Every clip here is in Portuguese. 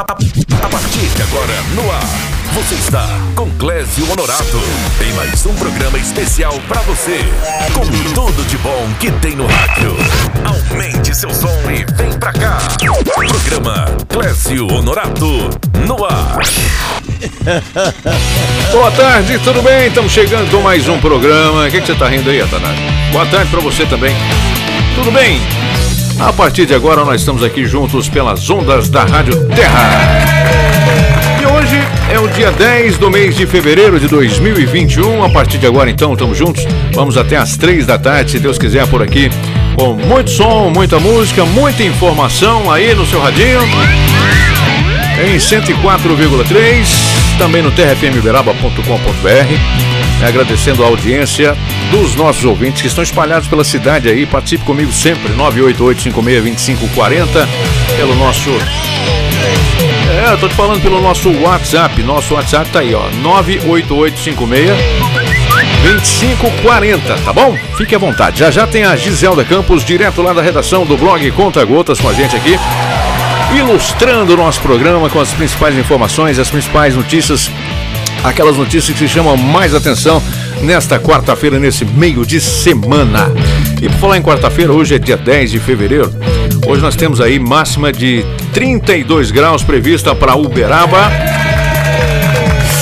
A partir de agora, no ar, você está com Clésio Honorato em mais um programa especial para você, com tudo de bom que tem no rádio. Aumente seu som e vem pra cá. Programa Clésio Honorato, no ar. Boa tarde, tudo bem? Estamos chegando com mais um programa. O que, que você está rindo aí, Atanás? Boa tarde para você também. Tudo bem? A partir de agora nós estamos aqui juntos pelas ondas da Rádio Terra. E hoje é o dia 10 do mês de fevereiro de 2021. A partir de agora, então, estamos juntos. Vamos até às 3 da tarde, se Deus quiser, por aqui. Com muito som, muita música, muita informação aí no seu radinho. Em 104,3, também no terrafmuberaba.com.br. Agradecendo a audiência dos nossos ouvintes que estão espalhados pela cidade aí. Participe comigo sempre, 988-56-2540, pelo nosso. É, eu tô te falando pelo nosso WhatsApp. Nosso WhatsApp tá aí, ó. 98856-2540, tá bom? Fique à vontade. Já já tem a Giselda Campos, direto lá da redação do blog Conta Gotas com a gente aqui ilustrando o nosso programa com as principais informações, as principais notícias, aquelas notícias que chamam mais atenção nesta quarta-feira, nesse meio de semana. E por falar em quarta-feira, hoje é dia 10 de fevereiro. Hoje nós temos aí máxima de 32 graus prevista para Uberaba.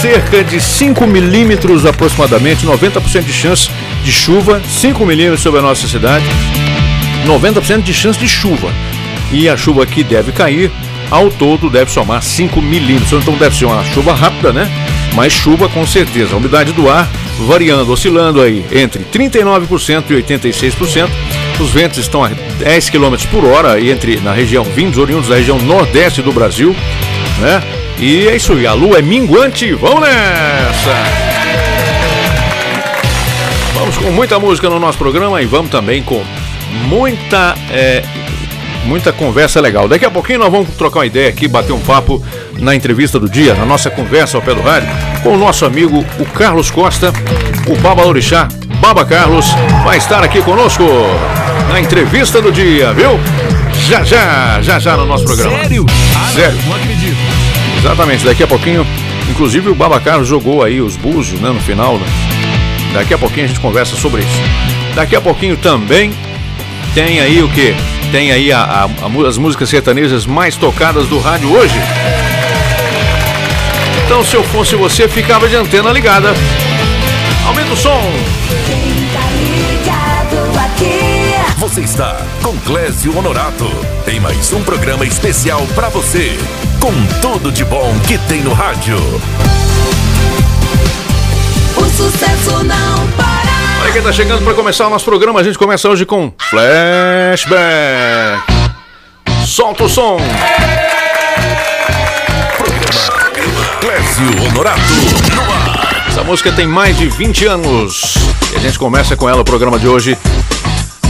Cerca de 5 milímetros aproximadamente, 90% de chance de chuva, 5 milímetros sobre a nossa cidade, 90% de chance de chuva e a chuva que deve cair, ao todo deve somar 5 milímetros. Então deve ser uma chuva rápida, né? Mas chuva com certeza. A umidade do ar variando, oscilando aí entre 39% e 86%. Os ventos estão a 10 km por hora entre na região vindos oriundos da região nordeste do Brasil, né? E é isso aí, a lua é minguante. Vamos nessa! Vamos com muita música no nosso programa e vamos também com muita é, muita conversa legal. Daqui a pouquinho nós vamos trocar uma ideia aqui, bater um papo na entrevista do dia, na nossa conversa ao pé do rádio, com o nosso amigo, o Carlos Costa, o Baba Lorixá, Baba Carlos, vai estar aqui conosco na entrevista do dia, viu? Já, já, já, já no nosso programa. Sério? Ah, Sério. Não, acredito. Exatamente, daqui a pouquinho, inclusive o Baba Carlos jogou aí os búzios, né, no final, né? Daqui a pouquinho a gente conversa sobre isso. Daqui a pouquinho também tem aí o que? Tem aí a, a, a, as músicas sertanejas mais tocadas do rádio hoje. Então, se eu fosse você, ficava de antena ligada. Aumenta o som. Você está com Clésio Honorato em mais um programa especial para você, com tudo de bom que tem no rádio. O sucesso não para. Olha quem tá chegando para começar o nosso programa. A gente começa hoje com Flashback. Solta o som. Clésio Honorato no ar. Essa música tem mais de 20 anos. E a gente começa com ela o programa de hoje.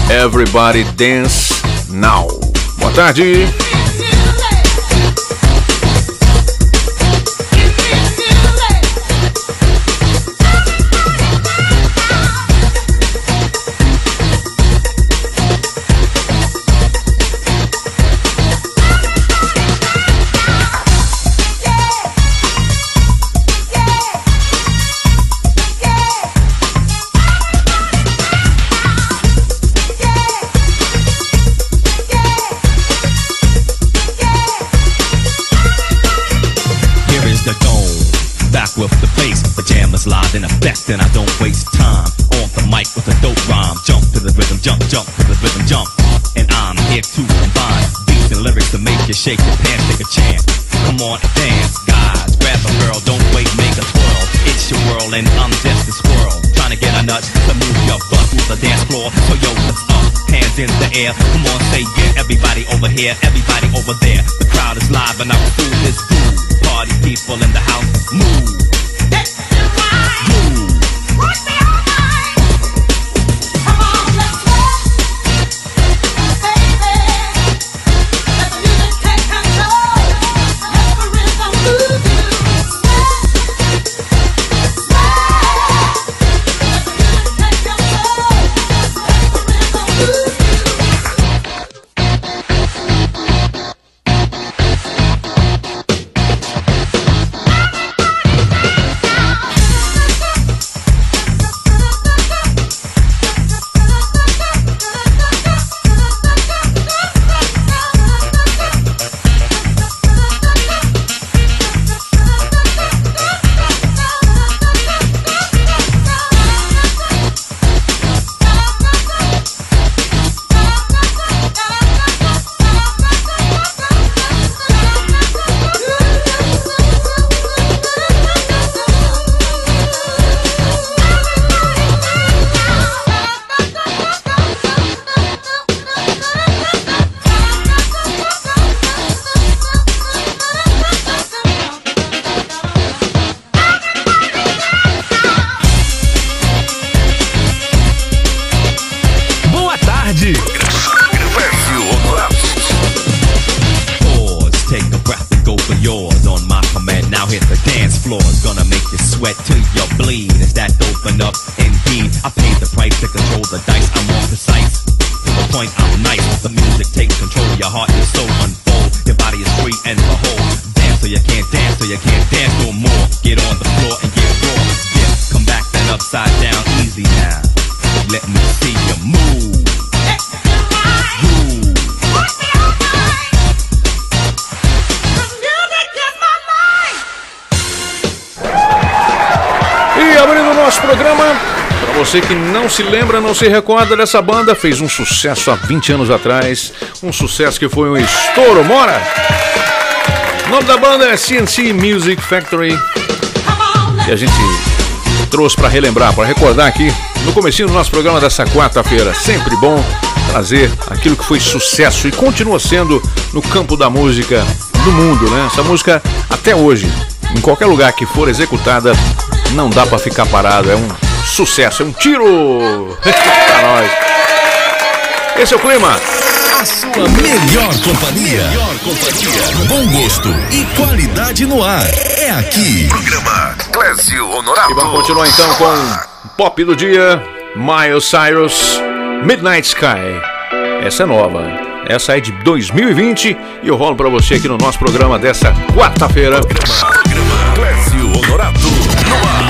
Everybody Dance Now. Boa tarde. Waste time. On the mic with a dope rhyme. Jump to the rhythm, jump, jump to the rhythm, jump. And I'm here to combine beats and lyrics to make you shake your pants, take a chance. Come on, dance, guys. Grab a girl, don't wait, make a twirl. It's your world, and I'm just a squirrel. Trying to get a nut to move your butt through the dance floor. So yo, what's up? Hands in the air. Come on, say yeah. Everybody over here, everybody over there. The crowd is live, and I'm through this groove. Party people in the house, move. Move. lembra, não se recorda dessa banda, fez um sucesso há 20 anos atrás, um sucesso que foi um estouro, mora! O nome da banda é CNC Music Factory. E a gente trouxe para relembrar, para recordar aqui no começo do nosso programa dessa quarta-feira. Sempre bom trazer aquilo que foi sucesso e continua sendo no campo da música do mundo, né? Essa música até hoje, em qualquer lugar que for executada, não dá para ficar parado, é um sucesso, é um tiro! É pra nós. Esse é o clima. A sua melhor companhia. Melhor companhia. Bom gosto e qualidade no ar. É aqui. Programa Clésio Honorato. E vamos continuar então com Pop do Dia, Miles Cyrus, Midnight Sky. Essa é nova. Essa é de 2020 e eu rolo para você aqui no nosso programa dessa quarta-feira. Programa, programa Clésio Honorato no ar.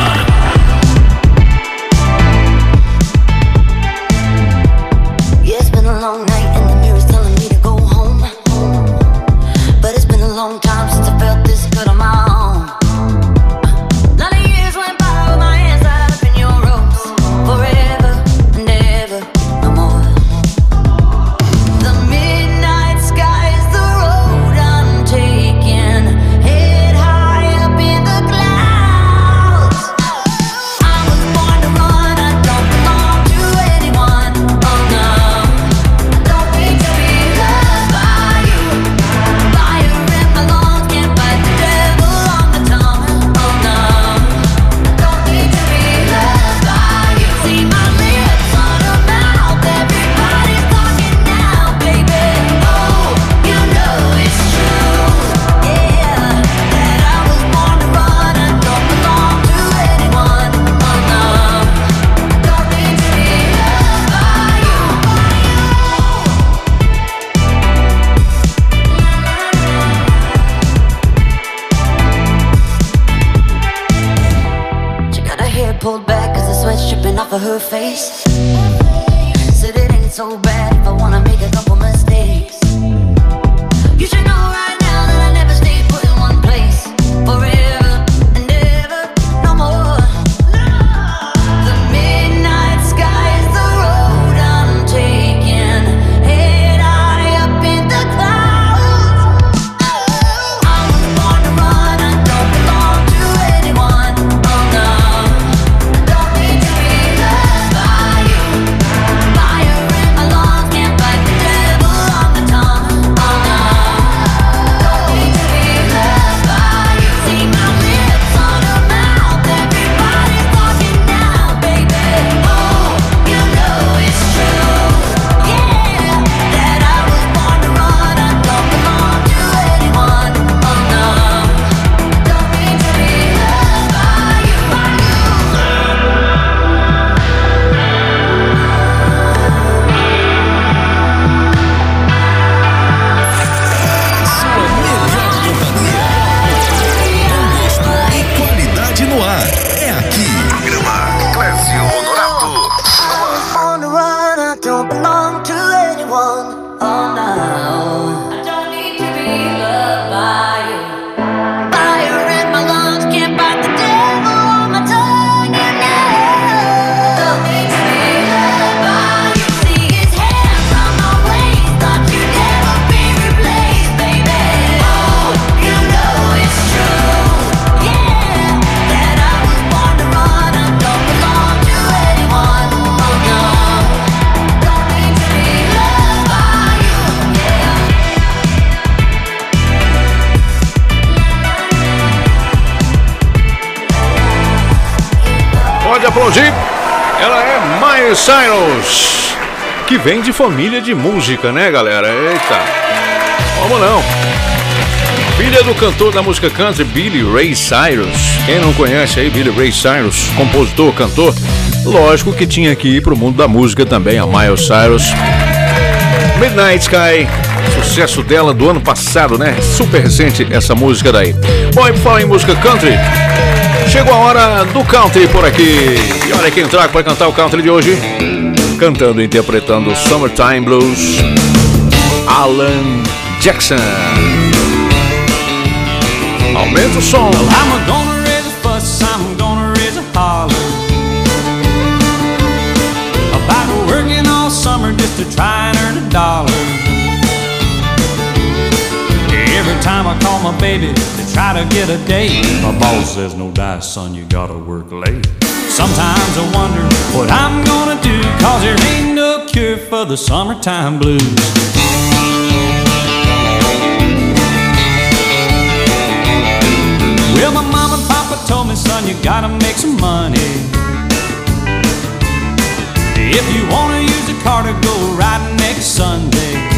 Miley Cyrus, que vem de família de música, né, galera? Eita, como não? Filha do cantor da música country Billy Ray Cyrus. Quem não conhece aí Billy Ray Cyrus, compositor, cantor, lógico que tinha que ir pro mundo da música também a Miley Cyrus. Midnight Sky, sucesso dela do ano passado, né? Super recente essa música daí. Bom, e por falar em música country, chegou a hora do country por aqui. E olha quem trago para cantar o country de hoje. Cantando e interpretando Summertime Blues, Alan Jackson. Aumenta o som. I'm gonna raise a fuss, I'm gonna raise a holler About working all summer just to try and earn a dollar Every time I call my baby try to get a date My boss says, no dice, son, you gotta work late Sometimes I wonder what I'm gonna do Cause there ain't no cure for the summertime blues Well, my mom and papa told me, son, you gotta make some money. If you wanna use the car to go riding next Sunday.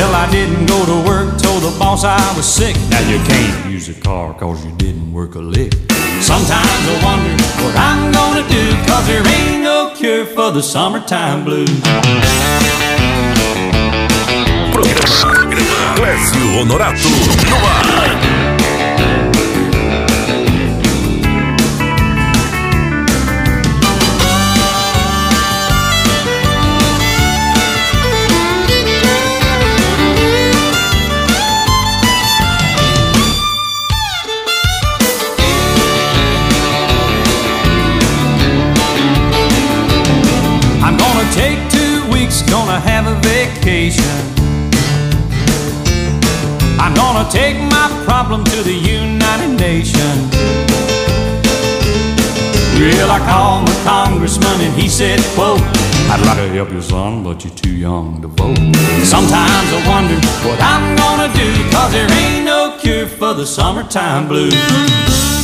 Well, I didn't go to work, told the boss I was sick. Now you can't use the car cause you didn't work a lick. Sometimes I wonder what I'm gonna do, cause there ain't no cure for the summertime blues. Programa Clécio Honorato no ar. Take my problem to the United Nations. Well, I called my congressman and he said, quote, I'd like to help you, son, but you're too young to vote. Sometimes I wonder what I'm gonna do, cause there ain't no cure for the summertime blues.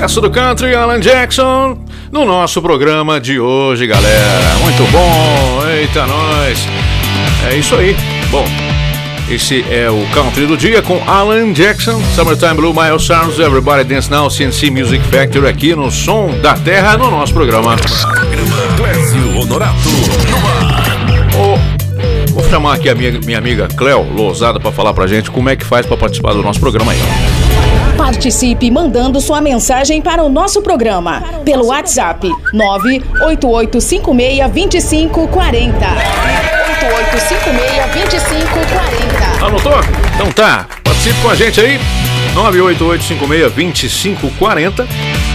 Sucesso do country, Alan Jackson, no nosso programa de hoje, galera. Muito bom, eita nós. É isso aí. Bom, esse é o country do dia com Alan Jackson, Summertime Blue, Miles Sounds, Everybody Dance Now, CNC Music Factory aqui no Som da Terra, no nosso programa. Honorato vou chamar aqui a minha, minha amiga Cleo Lousada para falar pra gente como é que faz para participar do nosso programa aí. Participe mandando sua mensagem para o nosso programa pelo WhatsApp 988562540. 88562540. Anotou? Então tá, participe com a gente aí, 988562540.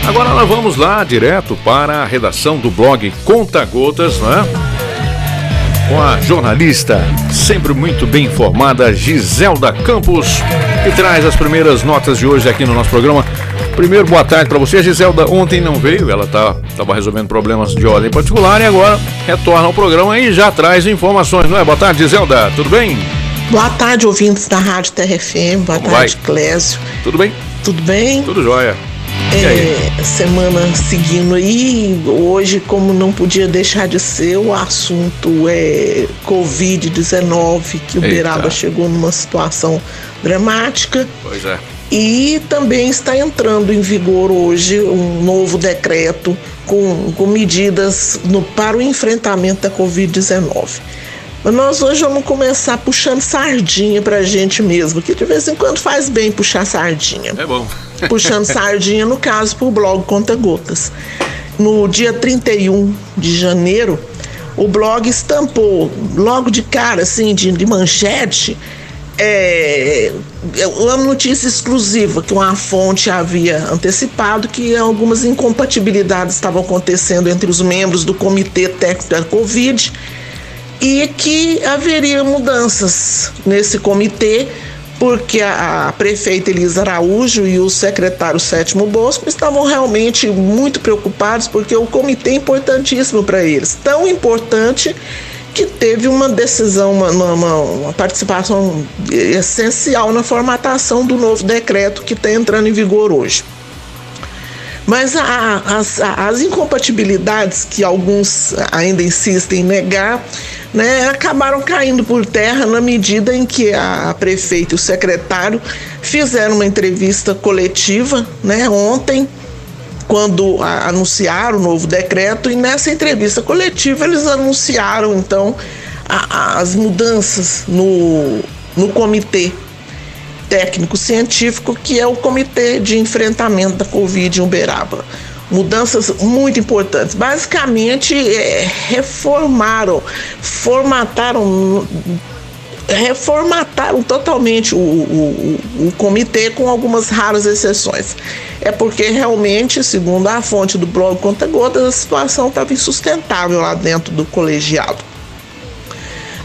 Agora nós vamos lá direto para a redação do blog Conta Gotas, né? Com a jornalista, sempre muito bem informada, Giselda Campos, que traz as primeiras notas de hoje aqui no nosso programa. Primeiro, boa tarde para você. A Giselda ontem não veio, ela estava resolvendo problemas de ordem particular e agora retorna ao programa e já traz informações, não é? Boa tarde, Giselda, tudo bem? Boa tarde, ouvintes da Rádio TRFM. Boa Como tarde, vai? Clésio. Tudo bem? Tudo bem? Tudo jóia. É, semana seguindo aí, hoje, como não podia deixar de ser, o assunto é Covid-19, que Eita. Uberaba chegou numa situação dramática. Pois é. E também está entrando em vigor hoje um novo decreto com, com medidas no, para o enfrentamento da Covid-19. Mas nós hoje vamos começar puxando sardinha para a gente mesmo, que de vez em quando faz bem puxar sardinha. É bom. Puxando sardinha, no caso, para o blog Conta Gotas. No dia 31 de janeiro, o blog estampou logo de cara, assim, de, de manchete, é, uma notícia exclusiva que uma fonte havia antecipado que algumas incompatibilidades estavam acontecendo entre os membros do Comitê Técnico da Covid e que haveria mudanças nesse comitê porque a, prefeita Elisa Araújo e o secretário Sétimo Bosco estavam realmente muito preocupados porque o comitê é importantíssimo para eles, tão importante que teve uma decisão, uma, uma, uma, participação essencial na formatação do novo decreto que está entrando em vigor hoje. Mas a, as, as incompatibilidades que alguns ainda insistem em negar né, acabaram caindo por terra na medida em que a, a prefeita e o secretário fizeram uma entrevista coletiva né, ontem, quando a, anunciaram o novo decreto, e nessa entrevista coletiva eles anunciaram então a, as mudanças no, no comitê técnico-científico, que é o Comitê de Enfrentamento da Covid em Uberaba mudanças muito importantes. Basicamente, é, reformaram, formataram reformataram totalmente o, o, o, comitê com algumas raras exceções. É porque realmente, segundo a fonte do blog Conta Gotas, a situação estava insustentável lá dentro do colegiado.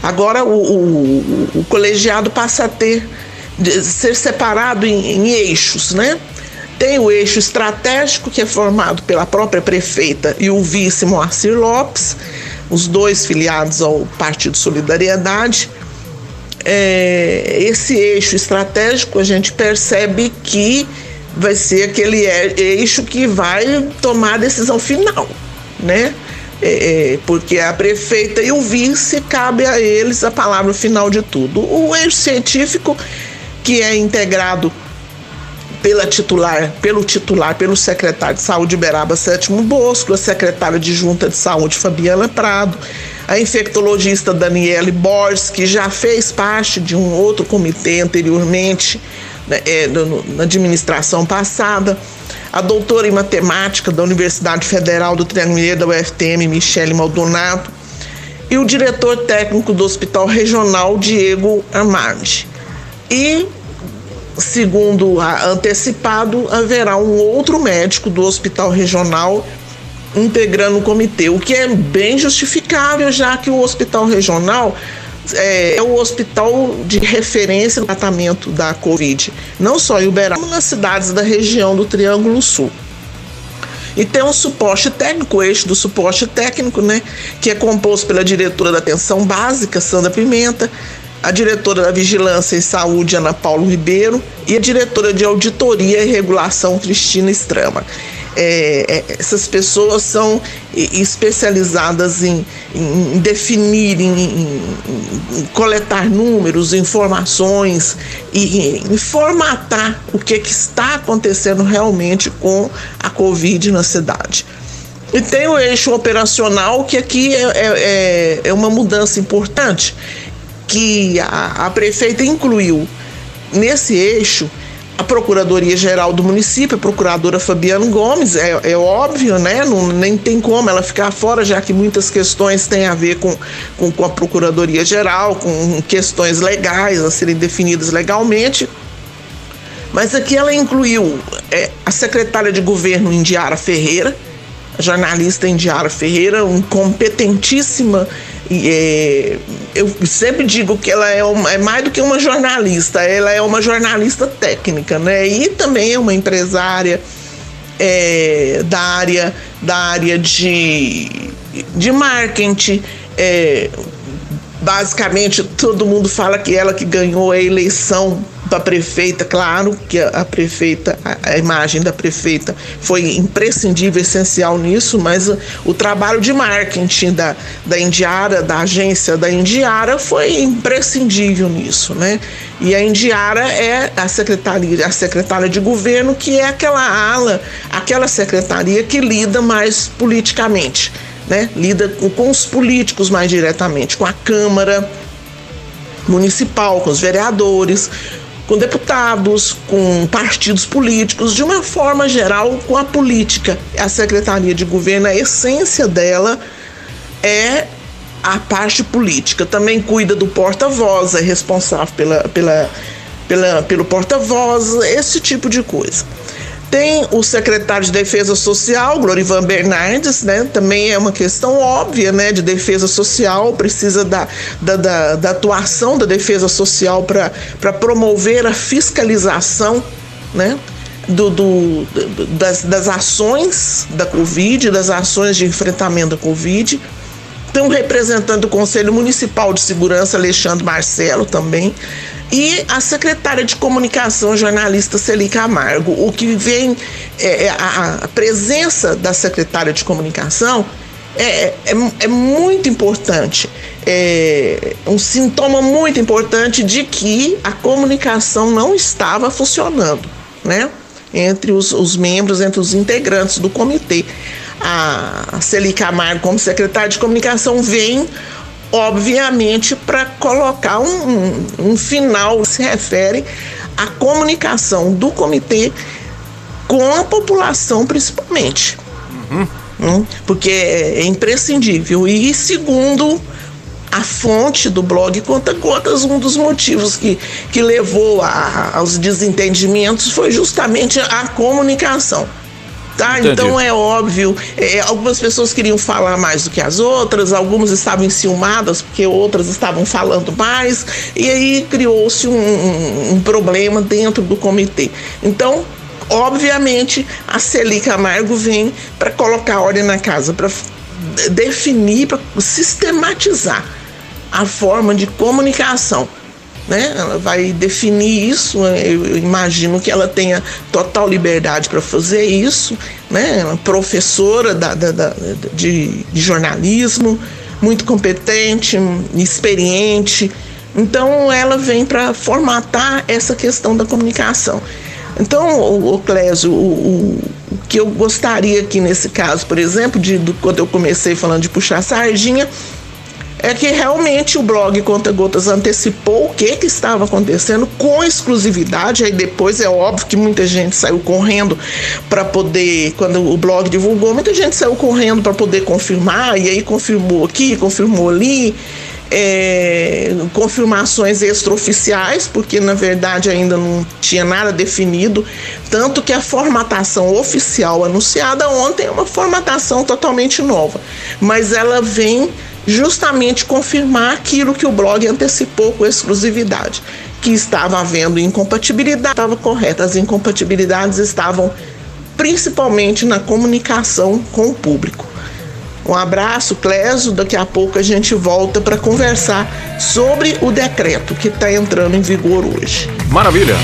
Agora o, o colegiado passa a ter ser separado em, em eixos, né? Tem o eixo estratégico, que é formado pela própria prefeita e o vice Moacir Lopes, os dois filiados ao Partido Solidariedade. É, esse eixo estratégico a gente percebe que vai ser aquele eixo que vai tomar a decisão final, né? É, é, porque a prefeita e o vice cabe a eles a palavra final de tudo. O eixo científico, que é integrado pela titular, pelo titular, pelo secretário de Saúde Beraba Sétimo Bosco, a secretária de Junta de Saúde Fabiana Prado, a infectologista Daniele Borges, que já fez parte de um outro comitê anteriormente, né, é, na administração passada, a doutora em matemática da Universidade Federal do Triângulo da UFTM, Michele Maldonado, e o diretor técnico do Hospital Regional, Diego Armandi. E segundo antecipado, haverá um outro médico do hospital regional integrando o comitê, o que é bem justificável, já que o hospital regional é, é o hospital de referência no tratamento da Covid, não só em Uberaba, como nas cidades da região do Triângulo Sul. E tem um suporte técnico, o eixo do suporte técnico, né, que é composto pela diretora da atenção básica, Sandra Pimenta, a diretora da Vigilância em Saúde, Ana Paulo Ribeiro, e a diretora de Auditoria e Regulação, Cristina Estrama. É, é, essas pessoas são especializadas em, em definir, em, em, em, coletar números, informações e em formatar o que, que está acontecendo realmente com a Covid na cidade. E tem o eixo operacional, que aqui é, é, é, é uma mudança importante que a, a prefeita incluiu nesse eixo a Procuradoria-Geral do município, a procuradora Fabiano Gomes, é, é óbvio, né? Não, nem tem como ela ficar fora, já que muitas questões têm a ver com, com, com a Procuradoria-Geral, com questões legais a serem definidas legalmente. Mas aqui ela incluiu é, a secretária de governo Indiara Ferreira, a jornalista Indiara Ferreira, um competentíssima é, eu sempre digo que ela é, uma, é, mais do que uma jornalista, ela é uma jornalista técnica, né? E também é uma empresária é, da área, da área de, de marketing. É, basicamente, todo mundo fala que ela que ganhou a eleição a prefeita, claro que a, prefeita, a, imagem da prefeita foi imprescindível, essencial nisso, mas o, trabalho de marketing da, da Indiara, da agência da Indiara, foi imprescindível nisso, né? E a Indiara é a secretaria, a secretária de governo, que é aquela ala, aquela secretaria que lida mais politicamente, né? Lida com os políticos mais diretamente, com a Câmara municipal, com os vereadores, com deputados, com partidos políticos, de uma forma geral, com a política. A Secretaria de Governo, a essência dela é a parte política. Também cuida do porta-voz, é responsável pela, pela, pela, pelo porta-voz, esse tipo de coisa. Tem o secretário de Defesa Social, Glorivan Bernardes, né? Também é uma questão óbvia, né? De defesa social, precisa da, da, da, da atuação da defesa social para promover a fiscalização, né? Do, do, das, das ações da Covid, das ações de enfrentamento da Covid. Tem um representante do Conselho Municipal de Segurança, Alexandre Marcelo, também e a secretária de comunicação, jornalista Celi Camargo. O que vem, é, é, a, a, presença da secretária de comunicação é, é, é muito importante, é um sintoma muito importante de que a comunicação não estava funcionando, né? Entre os, os membros, entre os integrantes do comitê. A Celi Camargo, como secretária de comunicação, vem obviamente, para colocar um, um, um, final, se refere à comunicação do comitê com a população, principalmente. Uhum. Hum, porque é imprescindível. E segundo a fonte do blog Conta Gotas, um dos motivos que, que levou a, aos desentendimentos foi justamente a comunicação. Tá? Então é óbvio, é, algumas pessoas queriam falar mais do que as outras, algumas estavam enciumadas porque outras estavam falando mais, e aí criou-se um, um, um problema dentro do comitê. Então, obviamente, a Celi Camargo vem para colocar ordem na casa, para definir, para sistematizar a forma de comunicação né? Ela vai definir isso. Né? Eu imagino que ela tenha total liberdade para fazer isso, né? Ela é professora da, da, da de, de jornalismo, muito competente, experiente. Então ela vem para formatar essa questão da comunicação. Então, o, o Clésio, o, o, que eu gostaria aqui nesse caso, por exemplo, de, do, quando eu comecei falando de puxar sardinha, é que realmente o blog Conta Gotas antecipou o que, que estava acontecendo com exclusividade. Aí depois é óbvio que muita gente saiu correndo para poder, quando o blog divulgou, muita gente saiu correndo para poder confirmar, e aí confirmou aqui, confirmou ali. É, confirmações extraoficiais, porque na verdade ainda não tinha nada definido, tanto que a formatação oficial anunciada ontem é uma formatação totalmente nova, mas ela vem justamente confirmar aquilo que o blog antecipou com exclusividade, que estava havendo incompatibilidade, estava correta, as incompatibilidades estavam principalmente na comunicação com o público. Um abraço, Clésio. Daqui a pouco a gente volta para conversar sobre o decreto que está entrando em vigor hoje. Maravilha.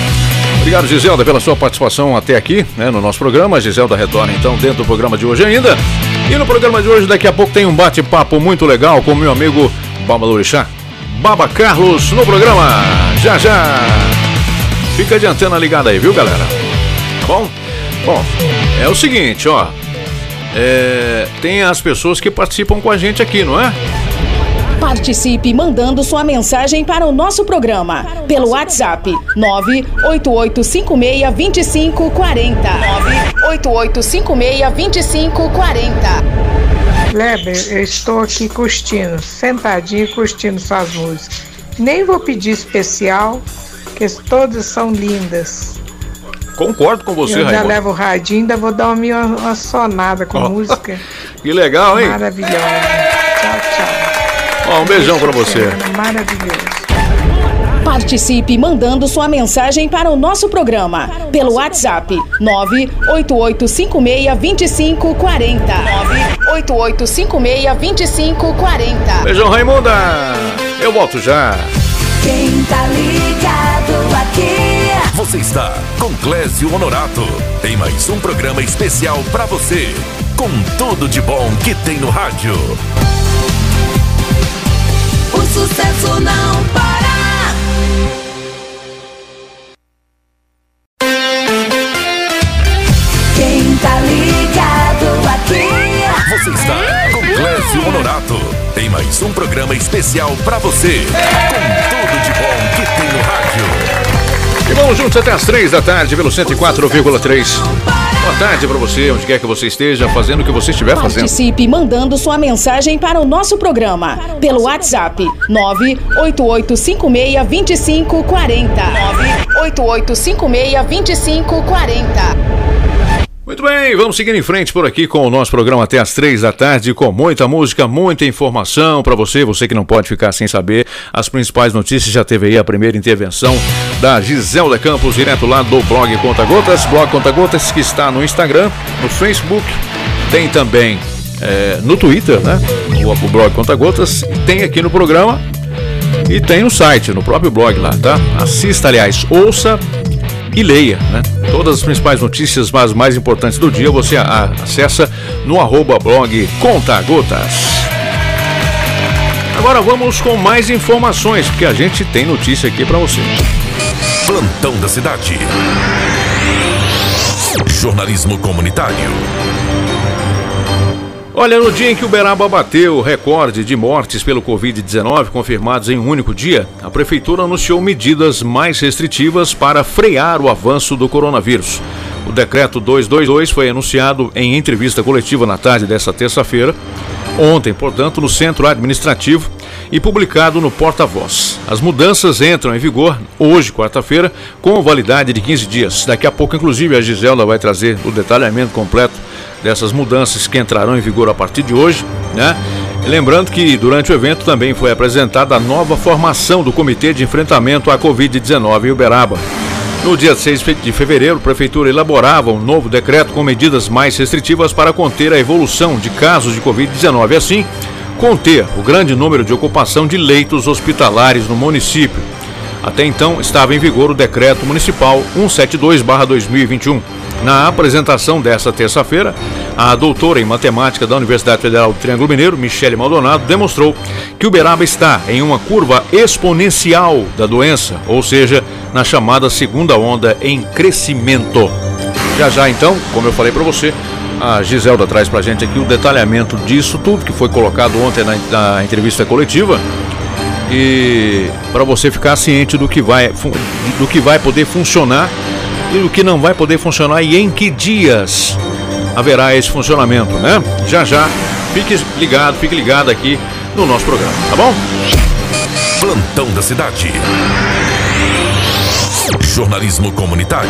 Obrigado, Giselda, pela sua participação até aqui né, no nosso programa. Giselda retorna então dentro do programa de hoje ainda. E no programa de hoje, daqui a pouco, tem um bate-papo muito legal com meu amigo Baba Lorixá, Baba Carlos, no programa. Já, já. Fica de antena ligada aí, viu, galera? Tá bom? Bom, é o seguinte, ó. É, tem as pessoas que participam com a gente aqui, não é? Participe mandando sua mensagem para o nosso programa pelo WhatsApp 988562540. 988562540. Kleber, eu estou aqui curtindo, sentadinho curtindo suas músicas. Nem vou pedir especial, porque todas são lindas. Concordo com você, Eu já levo o radinho, ainda vou dar uma, uma sonada com oh, música. Que legal, hein? Maravilhosa. Ó, um beijão para você. Maravilhoso. Participe mandando sua mensagem para o nosso programa pelo WhatsApp 988562540. 988562540. Beijão, Raimunda. Eu volto já. Quem tá ligado aqui Você está com Clésio Honorato em mais um programa especial para você, com tudo de bom que tem no rádio. O sucesso não para. Quem tá ligado aqui? Você está com Clésio Honorato em mais um programa especial para você, com tudo de bom que tem no rádio. E vamos juntos até as três da tarde pelo 104,3. Boa tarde para você, onde quer que você esteja, fazendo o que você estiver fazendo. Participe mandando sua mensagem para o nosso programa pelo WhatsApp 988562540. 988562540. Muito bem, vamos seguir em frente por aqui com o nosso programa até as três da tarde, com muita música, muita informação para você, você que não pode ficar sem saber as principais notícias. Já teve aí a primeira intervenção da Giselda Campos, direto lá do blog Conta Gotas, blog Conta Gotas, que está no Instagram, no Facebook, tem também é, no Twitter, né? O, o blog Conta Gotas, tem aqui no programa e tem no site, no próprio blog lá, tá? Assista, aliás, ouça e leia, né? Todas as principais notícias, as mais importantes do dia, você acessa no arroba blog Conta Gotas. Agora vamos com mais informações, porque a gente tem notícia aqui para você. Plantão da cidade. Jornalismo comunitário. Olha, no dia em que Uberaba bateu o recorde de mortes pelo Covid-19 confirmados em um único dia, a Prefeitura anunciou medidas mais restritivas para frear o avanço do coronavírus. O decreto 222 foi anunciado em entrevista coletiva na tarde desta terça-feira, ontem, portanto, no Centro Administrativo e publicado no Porta-Voz. As mudanças entram em vigor hoje, quarta-feira, com validade de 15 dias. Daqui a pouco, inclusive, a Giselda vai trazer o detalhamento completo dessas mudanças que entrarão em vigor a partir de hoje, né? Lembrando que durante o evento também foi apresentada a nova formação do Comitê de Enfrentamento à Covid-19 em Uberaba. No dia 6 de fevereiro, a Prefeitura elaborava um novo decreto com medidas mais restritivas para conter a evolução de casos de Covid-19 e assim conter o grande número de ocupação de leitos hospitalares no município. Até então estava em vigor o decreto municipal 172/2021. Na apresentação desta terça-feira, a doutora em matemática da Universidade Federal do Triângulo Mineiro, Michele Maldonado, demonstrou que Uberaba está em uma curva exponencial da doença, ou seja, na chamada segunda onda em crescimento. Já já então, como eu falei para você, a Giselda traz pra gente aqui o detalhamento disso tudo que foi colocado ontem na, na entrevista coletiva e para você ficar ciente do que vai do que vai poder funcionar e do que não vai poder funcionar e em que dias haverá esse funcionamento, né? Já já, fique ligado, fique ligado aqui no nosso programa, tá bom? Plantão da cidade. Jornalismo comunitário.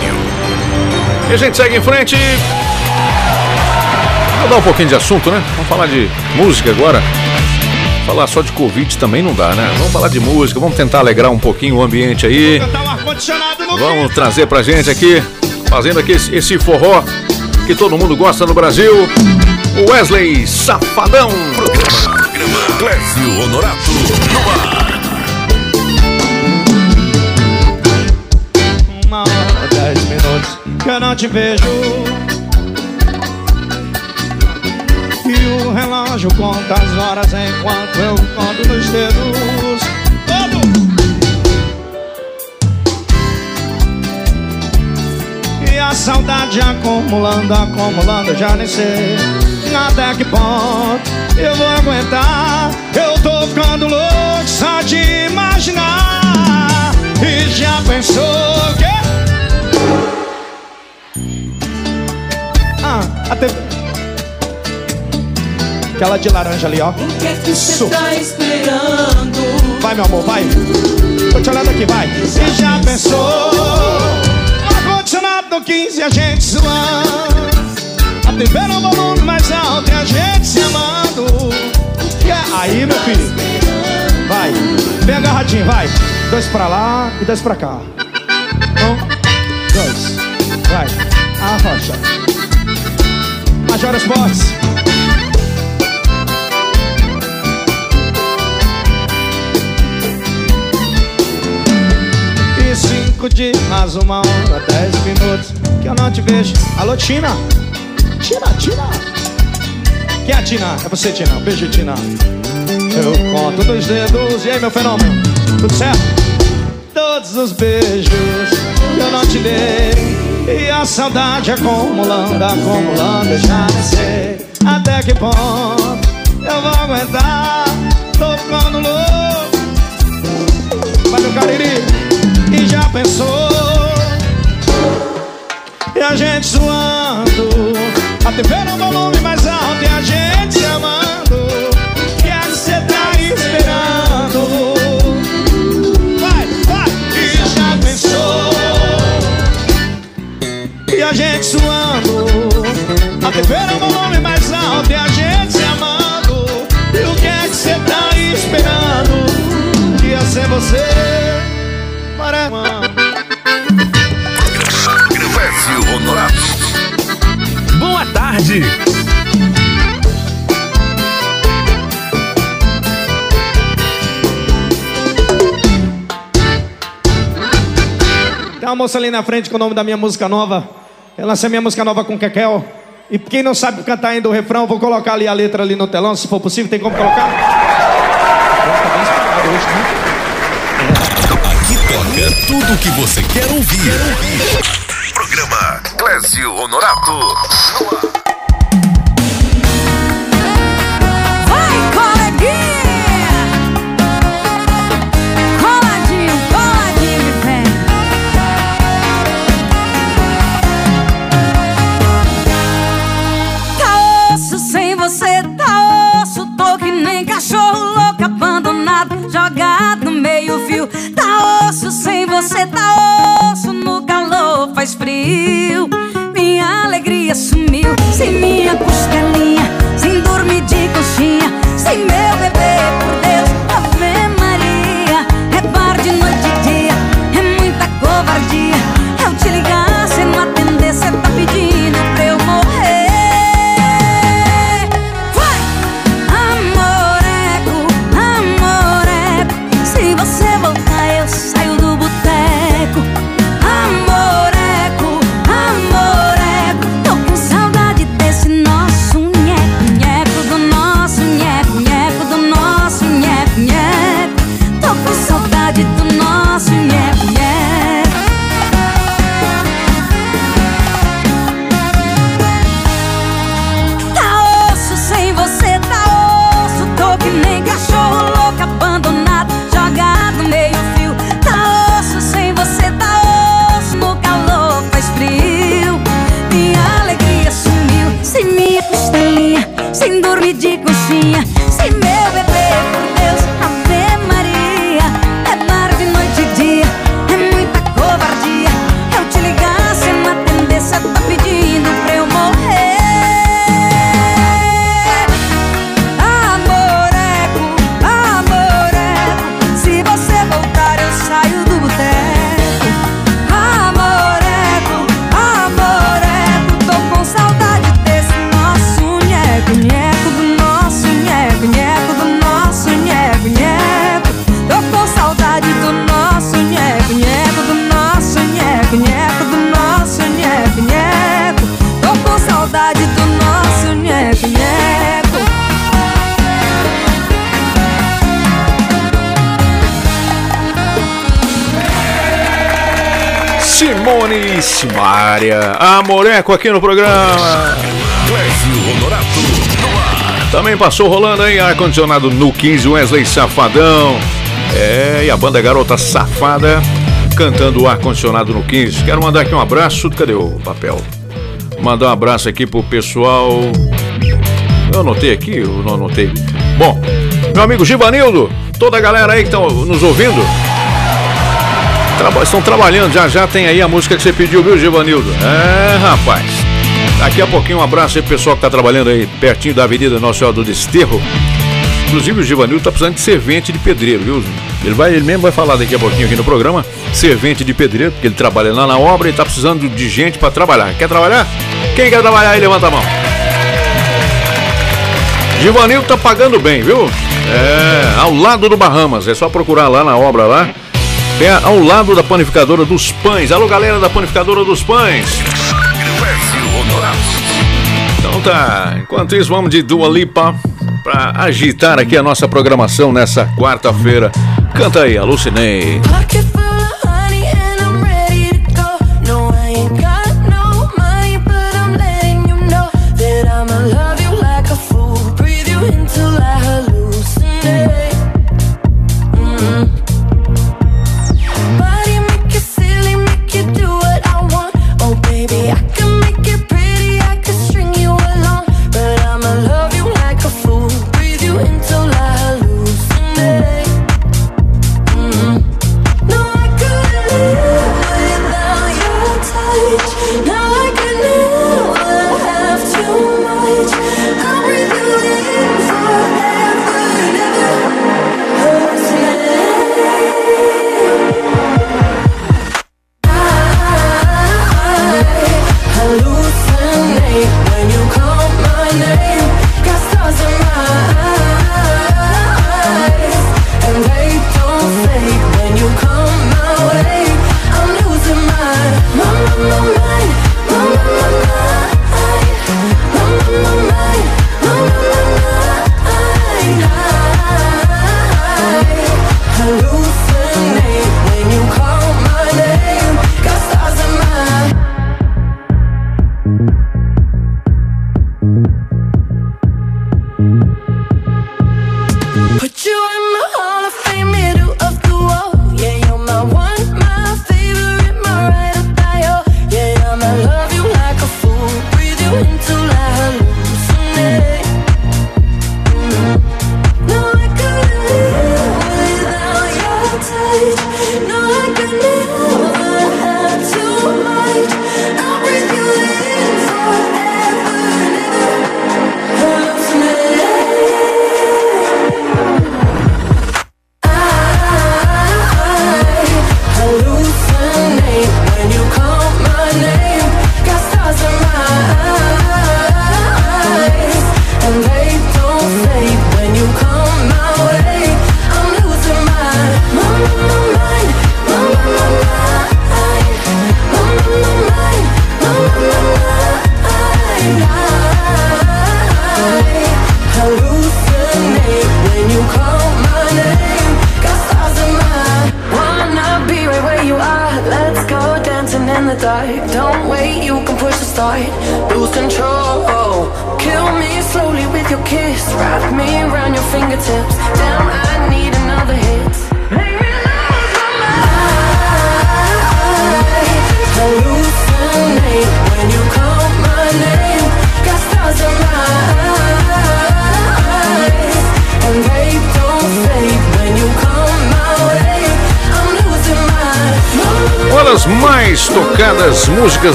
E a gente segue em frente. Vou dar um pouquinho de assunto, né? Vamos falar de música agora. Falar só de Covid também não dá, né? Vamos falar de música, vamos tentar alegrar um pouquinho o ambiente aí. Vamos trazer pra gente aqui, fazendo aqui esse, forró que todo mundo gosta no Brasil. Wesley Safadão. Programa Clésio Honorato. No ar. Uma hora, dez minutos que eu não te vejo o relógio conta as horas enquanto eu conto nos dedos. Todo! E a saudade acumulando, acumulando, já nem sei Até que ponto eu vou aguentar. Eu tô ficando louco só de imaginar. E já pensou que Ah, a TV Aquela de laranja ali, ó O que é que você tá esperando? Vai, meu amor, vai. Tô te olhando aqui, vai. E já pensou? Ar-condicionado no 15 a gente suando. A TV no volume mais alto e a gente se amando. E é aí, meu filho. Vai. Bem agarradinho, vai. Dois pra lá e dois pra cá. Um, dois. Vai. Arrocha. Major Esportes. Dias, mais uma hora, dez minutos que eu não te vejo. Alô, Tina? Tina, Tina. Quem é a Tina? É você, Tina. Um beijo, Tina. Eu conto dos dedos. E aí, meu fenômeno? Tudo certo? Todos os beijos que eu não te dei. E a saudade acumulando, acumulando, eu já nem sei até que ponto eu vou aguentar. Pensou? E a gente suando. A TV no volume mais alto e a gente se amando. Que é que cê tá esperando? Vai, vai. E já pensou? E a gente suando A TV no volume mais alto E a gente se amando E o que é que cê tá esperando? Ia ser você Para Clécio Honorato. Boa tarde. Tem uma moça ali na frente com o nome da minha música nova Eu lancei minha música nova com Kekel E quem não sabe cantar ainda o refrão Vou colocar ali a letra ali no telão Se for possível, tem como colocar? Aqui toca tudo o que você quer ouvir. Programa Honorato. Vai, coleguinha! Coladinho, coladinho, me vem. Tá osso sem você, tá osso. Tô que nem cachorro louco, abandonado, jogado meio-fio. Tá osso sem você, tá osso. No calor faz frio. Alegria sumiu. Sem minha costelinha, sem dormir de coxinha. Sem meu bebê, Amoreco aqui no programa. Honorato. Também passou rolando aí ar-condicionado no 15, Wesley Safadão. É, e a banda Garota Safada cantando o ar-condicionado no 15. Quero mandar aqui um abraço. Cadê o papel? Mandar um abraço aqui pro pessoal. Eu anotei aqui, eu não anotei. Bom, meu amigo Givanildo, toda a galera aí que estão nos ouvindo. Traba- estão trabalhando, já já tem aí a música que você pediu, viu, Givanildo? É, rapaz. Daqui a pouquinho um abraço aí pro pessoal que tá trabalhando aí pertinho da Avenida Nossa Senhora do Desterro. Inclusive o Givanildo tá precisando de servente de pedreiro, viu? Ele, vai, ele mesmo vai falar daqui a pouquinho aqui no programa, servente de pedreiro, porque ele trabalha lá na obra e tá precisando de gente para trabalhar. Quer trabalhar? Quem quer trabalhar aí, levanta a mão. Givanildo tá pagando bem, viu? É, ao lado do Bahamas, é só procurar lá na obra lá. É ao lado da panificadora dos pães. Alô, galera da panificadora dos pães. Então tá, enquanto isso vamos de Dua Lipa pra agitar aqui a nossa programação nessa quarta-feira. Canta aí, alucinei.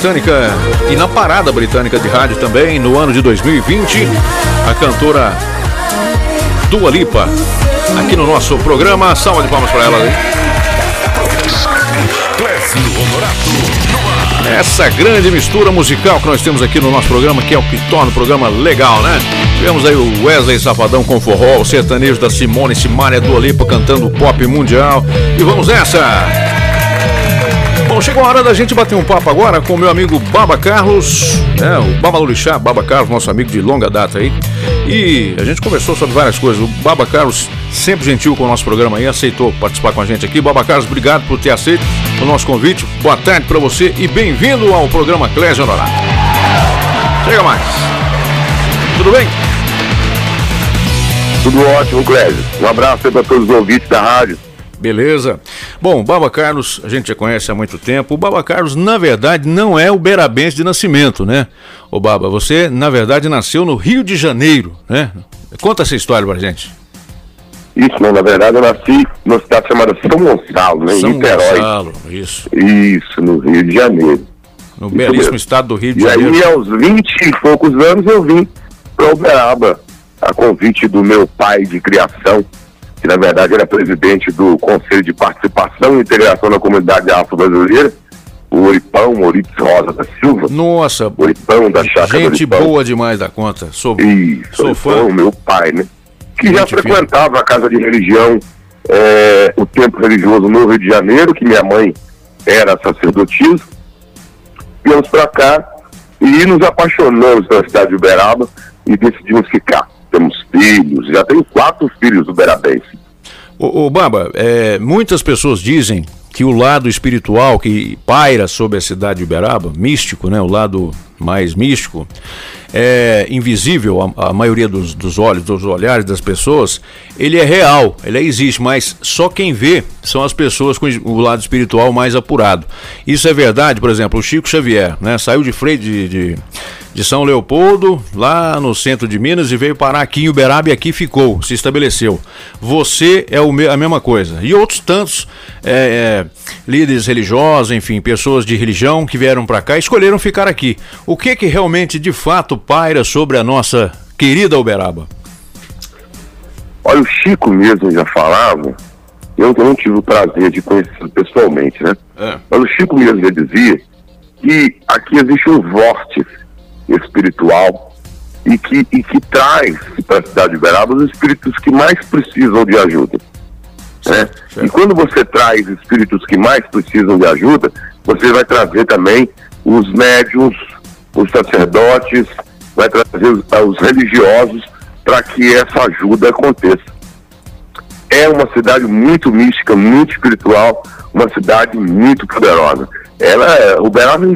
Britânica e na parada britânica de rádio também no ano de 2020, a cantora Dua Lipa. Aqui no nosso programa, salva de palmas para ela. Essa grande mistura musical que nós temos aqui no nosso programa, que é o que torna o programa legal, né? Tivemos aí o Wesley Safadão com forró, o sertanejo da Simone Simaria Dua Lipa cantando pop mundial. E vamos nessa! Bom, chegou a hora da gente bater um papo agora com o meu amigo Baba Carlos, né? O Baba Lorixá, Baba Carlos, nosso amigo de longa data aí. E a gente conversou sobre várias coisas. O Baba Carlos, sempre gentil com o nosso programa aí, aceitou participar com a gente aqui. Baba Carlos, obrigado por ter aceito o nosso convite. Boa tarde para você e bem-vindo ao programa Clésio Honorato. Chega mais. Tudo bem? Tudo ótimo, Clésio. Um abraço aí para todos os ouvintes da rádio. Beleza. Bom, o Baba Carlos, a gente já conhece há muito tempo. O Baba Carlos, na verdade, não é o Berabense de nascimento, né? Ô Baba, você, na verdade, nasceu no Rio de Janeiro, né? Conta essa história pra gente. Isso, não, na verdade eu nasci numa cidade chamada São Gonçalo, né, em São Niterói. Gonçalo, isso. Isso, no Rio de Janeiro. No Isso belíssimo mesmo. estado do Rio de E Janeiro. aí, aos 20 e poucos anos, eu vim para Uberaba, a convite do meu pai de criação, que na verdade era presidente do Conselho de Participação e Integração da Comunidade Afro-Brasileira, o Oripão, Maurício Rosa da Silva. Nossa, Oripão da Chácara gente boa demais da conta. Sou, Isso, sou fã. o meu pai, né? Que já Gente fina. frequentava a casa de religião é, o tempo religioso no Rio de Janeiro, que minha mãe era sacerdotisa. Viemos para cá e nos apaixonamos pela cidade de Uberaba e decidimos ficar. Temos filhos, já tenho quatro filhos uberabenses. Ô, ô Baba, é, muitas pessoas dizem que o lado espiritual que paira sobre a cidade de Uberaba, místico, né, o lado mais místico, é invisível a, a maioria dos, dos olhos, dos olhares das pessoas, ele é real, ele existe, mas só quem vê são as pessoas com o lado espiritual mais apurado. Isso é verdade, por exemplo, o Chico Xavier, né, saiu de freio de, de de São Leopoldo, lá no centro de Minas, e veio parar aqui em Uberaba e aqui ficou, se estabeleceu. Você é o me a mesma coisa. E outros tantos é, é, líderes religiosos, enfim, pessoas de religião que vieram para cá escolheram ficar aqui. O que que realmente, de fato, paira sobre a nossa querida Uberaba? Olha, o Chico mesmo já falava, eu não tive o prazer de conhecê-lo pessoalmente, né? É. Mas o Chico mesmo já dizia que aqui existe um vórtice espiritual e que, e que traz para a cidade de Uberaba os espíritos que mais precisam de ajuda. Né? E quando você traz espíritos que mais precisam de ajuda, você vai trazer também os médiums, os sacerdotes, vai trazer os, os religiosos para que essa ajuda aconteça. É uma cidade muito mística, muito espiritual, uma cidade muito poderosa. Ela, é- Uberaba,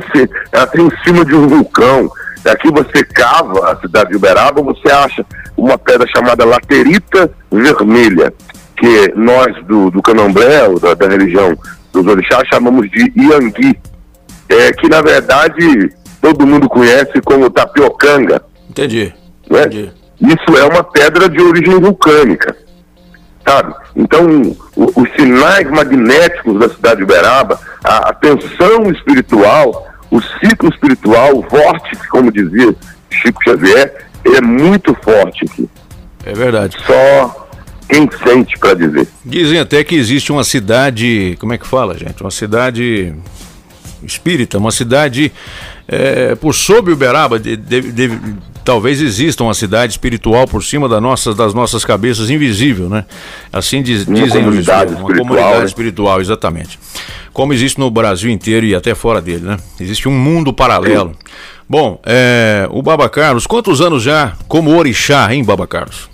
ela tem em cima de um vulcão, Aqui você cava a cidade de Uberaba, você acha uma pedra chamada laterita vermelha, que nós do, do candomblé, da, da religião dos orixás, chamamos de iangui, é, que na verdade todo mundo conhece como tapiocanga. Entendi. Né? Isso é uma pedra de origem vulcânica, sabe? Então, o- os sinais magnéticos da cidade de Uberaba, a, a tensão espiritual, o ciclo espiritual, o vórtice, como dizia Chico Xavier, ele é muito forte aqui. É verdade. Só quem sente para dizer. Dizem até que existe uma cidade, como é que fala, gente? Uma cidade espírita, uma cidade é, por sob Uberaba, de, de, de, talvez exista uma cidade espiritual por cima da nossa, das nossas cabeças, invisível, né? Assim diz, dizem os espíritos, uma comunidade né? espiritual, exatamente. Como existe no Brasil inteiro e até fora dele, né? Existe um mundo paralelo. Bom, é, o Baba Carlos, quantos anos já como orixá, hein, Baba Carlos?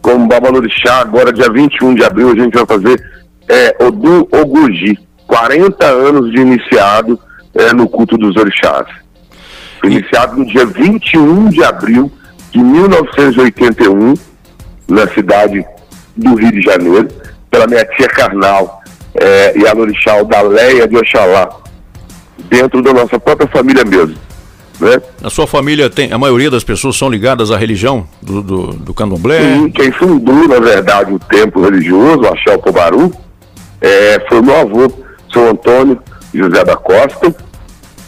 Como Babalorixá, agora dia 21 de abril, a gente vai fazer é, Odu Oguji, 40 anos de iniciado é, no culto dos orixás. Foi iniciado no dia 21 de abril de 1981, na cidade do Rio de Janeiro, pela minha tia Carnal é, e a Lorixá da Leia de Oxalá, dentro da nossa própria família mesmo. Né? A sua família tem. A maioria das pessoas são ligadas à religião do, do, do candomblé? Sim, quem fundou, na verdade, o templo religioso, o Axel Pobaru, é, foi meu avô, São Antônio José da Costa,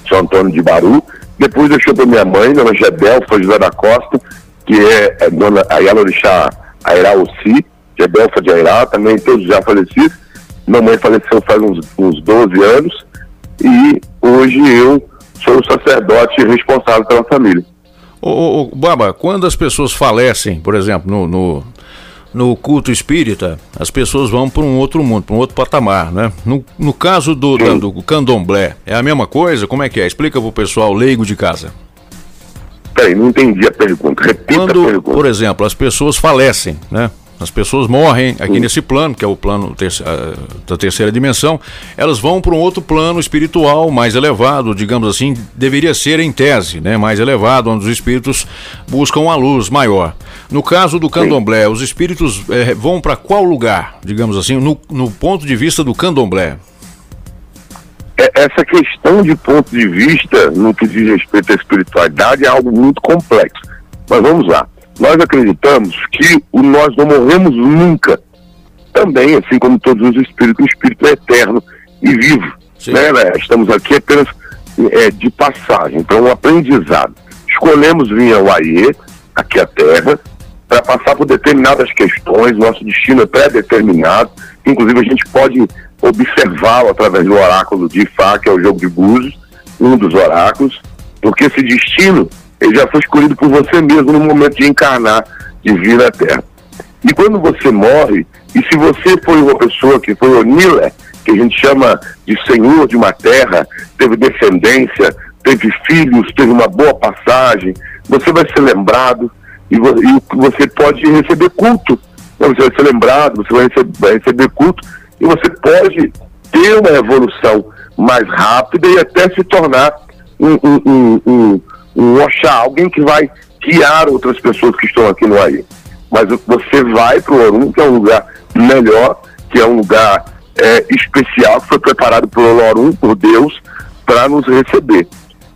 São Antônio de Baru. Depois deixou para minha mãe, dona Gedelfa José da Costa, que é, é dona Ayalorixá Airá Ossi, Gedelfa de Airá, também todos já falecidos. Minha mãe faleceu faz uns, uns 12 anos e hoje eu sou o sacerdote responsável pela família. Ô, ô, ô, Baba, quando as pessoas falecem, por exemplo, no, no, no culto espírita, as pessoas vão para um outro mundo, para um outro patamar, né? No, no caso do, da- do candomblé, é a mesma coisa? Como é que é? Explica pro pessoal leigo de casa. Peraí, não entendi a pergunta. Repita a Quando, pergunta. por exemplo, as pessoas falecem, né? As pessoas morrem aqui nesse plano, que é o plano da terceira dimensão, elas vão para um outro plano espiritual mais elevado, digamos assim, deveria ser em tese, né? Mais elevado, onde os espíritos buscam a luz maior. No caso do candomblé, os espíritos eh, vão para qual lugar, digamos assim, no, no ponto de vista do candomblé? É- essa questão de ponto de vista no que diz respeito à espiritualidade é algo muito complexo. Mas vamos lá. Nós acreditamos que o nós não morremos nunca. Também, assim como todos os espíritos, o espírito é eterno e vivo. Né, né? Estamos aqui apenas é, de passagem, para um aprendizado. Escolhemos vir ao AIE, aqui à Terra, para passar por determinadas questões, nosso destino é pré-determinado, inclusive a gente pode observá-lo através do oráculo de Ifá, que é o jogo de búzios, um dos oráculos, porque esse destino ele já foi escolhido por você mesmo no momento de encarnar, de vir à Terra. E quando você morre, e se você foi uma pessoa que foi onila, que a gente chama de senhor de uma terra, teve descendência, teve filhos, teve uma boa passagem, você vai ser lembrado e, vo- você pode receber culto. Você vai ser lembrado, você vai receber, vai receber culto e você pode ter uma evolução mais rápida e até se tornar um, um, um, um, Oxá, alguém que vai guiar outras pessoas que estão aqui no Aí. Mas você vai para o Orum, que é um lugar melhor, que é um lugar é, especial, que foi preparado pelo Orum, por Deus, para nos receber.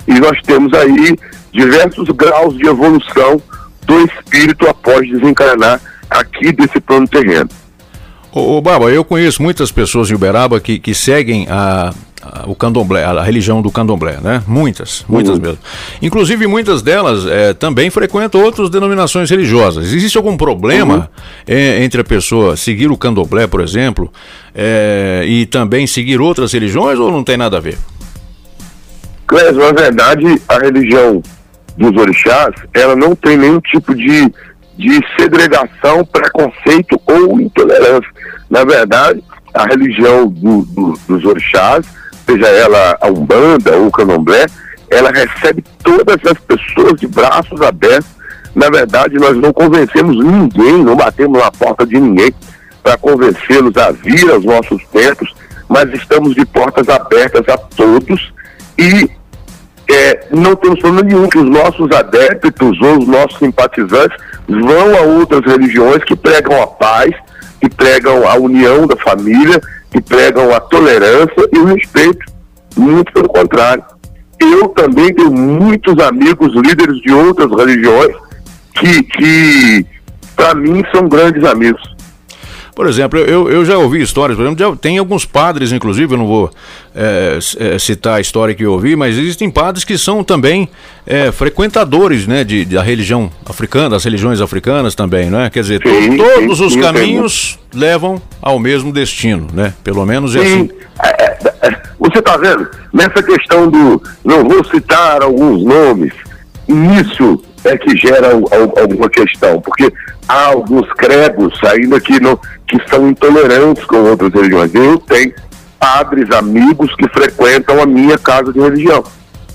E nós temos aí diversos graus de evolução do espírito após desencarnar aqui desse plano terreno. Ô, ô Baba, eu conheço muitas pessoas em Uberaba que, que seguem a- o candomblé, a, religião do candomblé, né? Muitas, muitas mesmo. Inclusive, muitas delas eh, também frequentam outras denominações religiosas. Existe algum problema eh, entre a pessoa seguir o candomblé, por exemplo, eh, e também seguir outras religiões ou não tem nada a ver? Clésio, na verdade, a religião dos orixás, ela não tem nenhum tipo de, de segregação, preconceito ou intolerância. Na verdade, a religião do- do- dos orixás, seja ela a Umbanda ou o ela recebe todas as pessoas de braços abertos. Na verdade, nós não convencemos ninguém, não batemos na porta de ninguém para convencê-los a vir aos nossos templos, mas estamos de portas abertas a todos e é, não temos problema nenhum que os nossos adeptos ou os nossos simpatizantes vão a outras religiões que pregam a paz, que pregam a união da família, que pregam a tolerância e o respeito. Muito pelo contrário. Eu também tenho muitos amigos líderes de outras religiões que, que para mim, são grandes amigos. Por exemplo, eu, eu já ouvi histórias, por exemplo, já tem alguns padres, inclusive, eu não vou eh, citar a história que eu ouvi, mas existem padres que são também eh, frequentadores né, de, da religião africana, das religiões africanas também, né? Quer dizer, Sim, todos sim, os caminhos levam ao mesmo destino, né? Pelo menos é assim. Sim, é, é, é, você está vendo? Nessa questão do. Não vou citar alguns nomes, isso é que gera al- al- alguma questão, porque há alguns credos ainda que, não, que são intolerantes com outras religiões. Eu tenho padres, amigos que frequentam a minha casa de religião.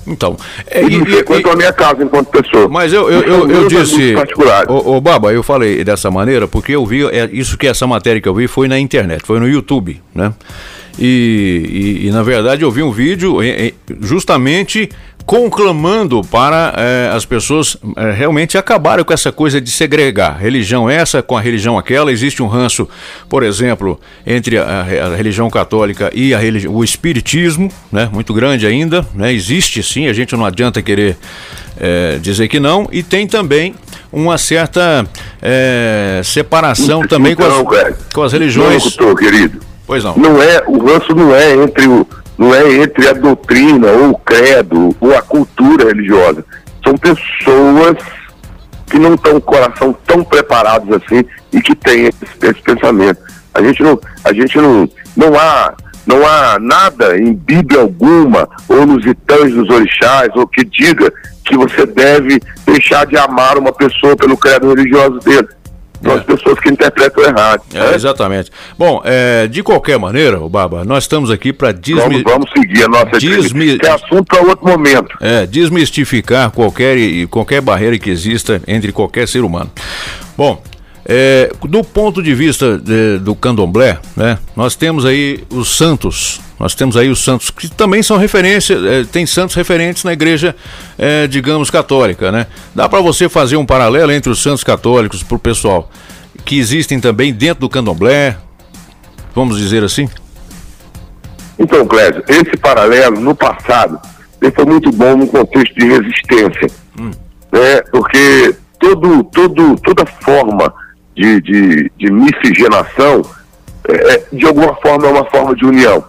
Então, e, frequentam a minha casa enquanto pessoa. Mas eu, eu, eu, eu meus disse. amigos particulares. Ô, ô, Baba, eu falei dessa maneira porque eu vi. É, isso que essa matéria que eu vi foi na internet, foi no YouTube, né? E, e, e, na verdade eu vi um vídeo justamente conclamando para eh, as pessoas eh, realmente acabarem com essa coisa de segregar religião essa com a religião aquela. Existe um ranço, por exemplo, entre a, a religião católica e a religi o espiritismo, né? Muito grande ainda, né? Existe sim, a gente não adianta querer eh, dizer que não. E tem também uma certa separação também com as, com as Não, religiões. doutor, querido. Pois não. Não é, o ranço não é entre o, não é entre a doutrina ou o credo ou a cultura religiosa. São pessoas que não estão com o coração tão preparados assim e que têm esse, esse pensamento. A gente não, a gente não, não há, não há nada em Bíblia alguma ou nos itãs dos orixás ou que diga que você deve deixar de amar uma pessoa pelo credo religioso dele. São as pessoas que interpretam errado. É, exatamente. Bom, é, de qualquer maneira, o Baba, nós estamos aqui para Vamos, vamos seguir a nossa Desmi... Esse é assunto para outro momento. É, desmistificar qualquer, qualquer barreira que exista entre qualquer ser humano. Bom, é, do ponto de vista de- do candomblé, né, nós temos aí os santos. Nós temos aí os santos que também são referência, é, tem santos referentes na igreja, é, digamos, católica, né? Dá para você fazer um paralelo entre os santos católicos para o pessoal que existem também dentro do candomblé, vamos dizer assim? Então, Clésio, esse paralelo no passado ele foi muito bom no contexto de resistência, né? Porque todo, todo, toda forma de, de, de miscigenação, é, é, de alguma forma é uma forma de união,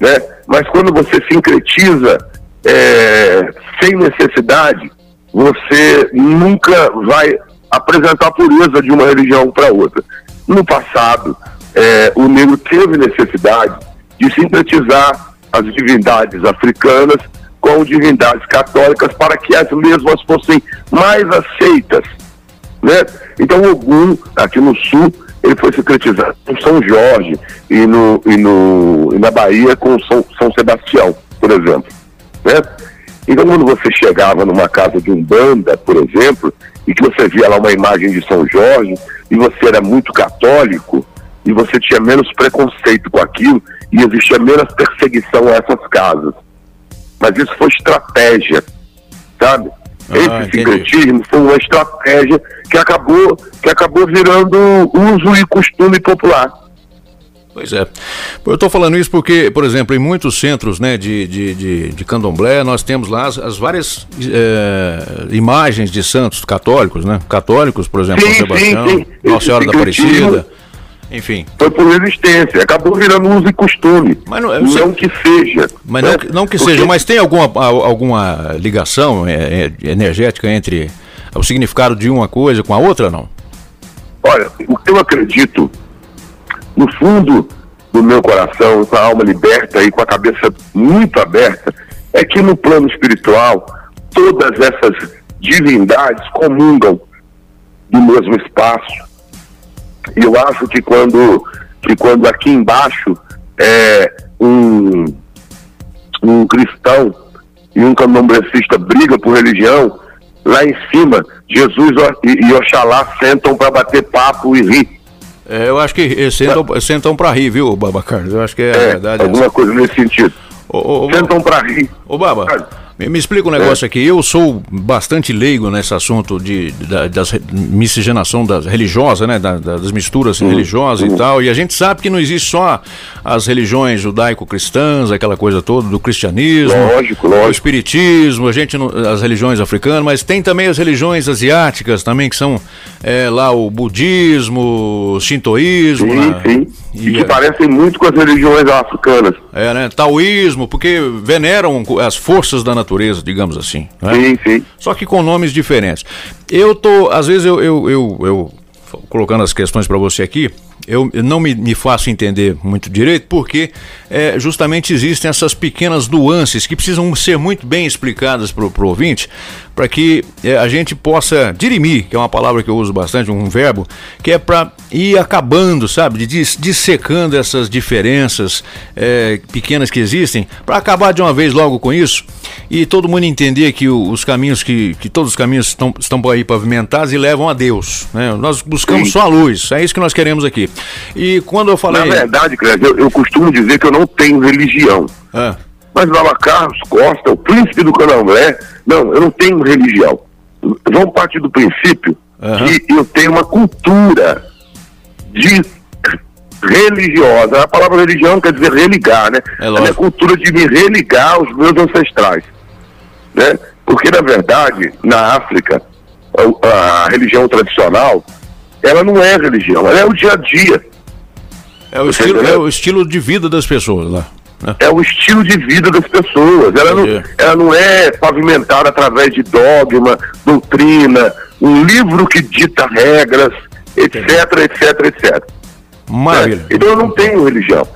né? Mas quando você sincretiza é, sem necessidade, você nunca vai apresentar a pureza de uma religião para outra. No passado, é, o negro teve necessidade de sintetizar as divindades africanas com divindades católicas para que as mesmas fossem mais aceitas Né? Então Ogum, aqui no sul, ele foi secretizado com São Jorge e, no, e, no, e na Bahia com São, São Sebastião, por exemplo. Né? Então quando você chegava numa casa de Umbanda, por exemplo, e que você via lá uma imagem de São Jorge, e você era muito católico, e você tinha menos preconceito com aquilo, e existia menos perseguição a essas casas. Mas isso foi estratégia, sabe? Esse secretismo foi uma estratégia que acabou, que acabou virando uso e costume popular. Pois é. Eu estou falando isso porque, por exemplo, em muitos centros né, de, de, de, de candomblé, nós temos lá as, as várias é, imagens de santos católicos, né? Católicos, por exemplo, Sim, São Sebastião, sim, sim. Nossa Senhora da Aparecida, enfim. Foi por resistência, acabou virando uso e costume. Mas não, não que seja. Mas não, né? que- não que Porque- seja, mas tem alguma, al- alguma ligação é, é, energética entre o significado de uma coisa com a outra, não? Olha, o que eu acredito, no fundo do meu coração, com a alma liberta e com a cabeça muito aberta, é que no plano espiritual, todas essas divindades comungam do mesmo espaço. E eu acho que quando, que quando aqui embaixo é, um, um cristão e um candomblecista brigam por religião, lá em cima, Jesus e, e Oxalá sentam para bater papo e rir. É, eu acho que sentam, sentam pra rir, viu, Baba Carlos? Eu acho que é, a verdade. é Alguma coisa nesse sentido. Ô, ô, sentam para rir. Ô, Baba, me, me explica um negócio aqui. Eu sou bastante leigo nesse assunto de, da, das miscigenação das religiosa, né? da- da- das misturas religiosas e tal. E a gente sabe que não existe só as religiões judaico-cristãs, aquela coisa toda do cristianismo, Lógico, o espiritismo, a gente não- as religiões africanas, mas tem também as religiões asiáticas também que são é, lá o budismo, o shintoísmo, Sim, né? sim. E que parecem muito com as religiões africanas. É, né? Taoísmo, porque veneram as forças da natureza, digamos assim. né? Sim, sim. Só que com nomes diferentes. Eu tô, às vezes eu, eu, eu, eu colocando as questões para você aqui, eu não me, me faço entender muito direito, porque é, justamente existem essas pequenas nuances que precisam ser muito bem explicadas para o ouvinte, para que é, a gente possa dirimir, que é uma palavra que eu uso bastante, um verbo, que é para ir acabando, sabe, de dis- dissecando essas diferenças é, pequenas que existem, para acabar de uma vez logo com isso e todo mundo entender que o- os caminhos que, que todos os caminhos estão, estão por aí pavimentados e levam a Deus. né? Nós buscamos Sim. só a luz, é isso que nós queremos aqui. E quando eu falei. Na verdade, Cléber, eu, eu costumo dizer que eu não tenho religião. Ah. Mas Baba Carlos Costa, o príncipe do candomblé, não, eu não tenho religião. Vamos partir do princípio que eu tenho uma cultura de religiosa. A palavra religião quer dizer religar, né? É a cultura de me religar aos meus ancestrais. Né? Porque, na verdade, na África, a, a religião tradicional, ela não é religião, ela é o dia a dia. É o, estilo, é o estilo de vida das pessoas lá. né? É o estilo de vida das pessoas. Ela não, ela não é pavimentada através de dogma, doutrina, um livro que dita regras, etc, etc, etc. Maravilha. É, Então eu não tenho religião.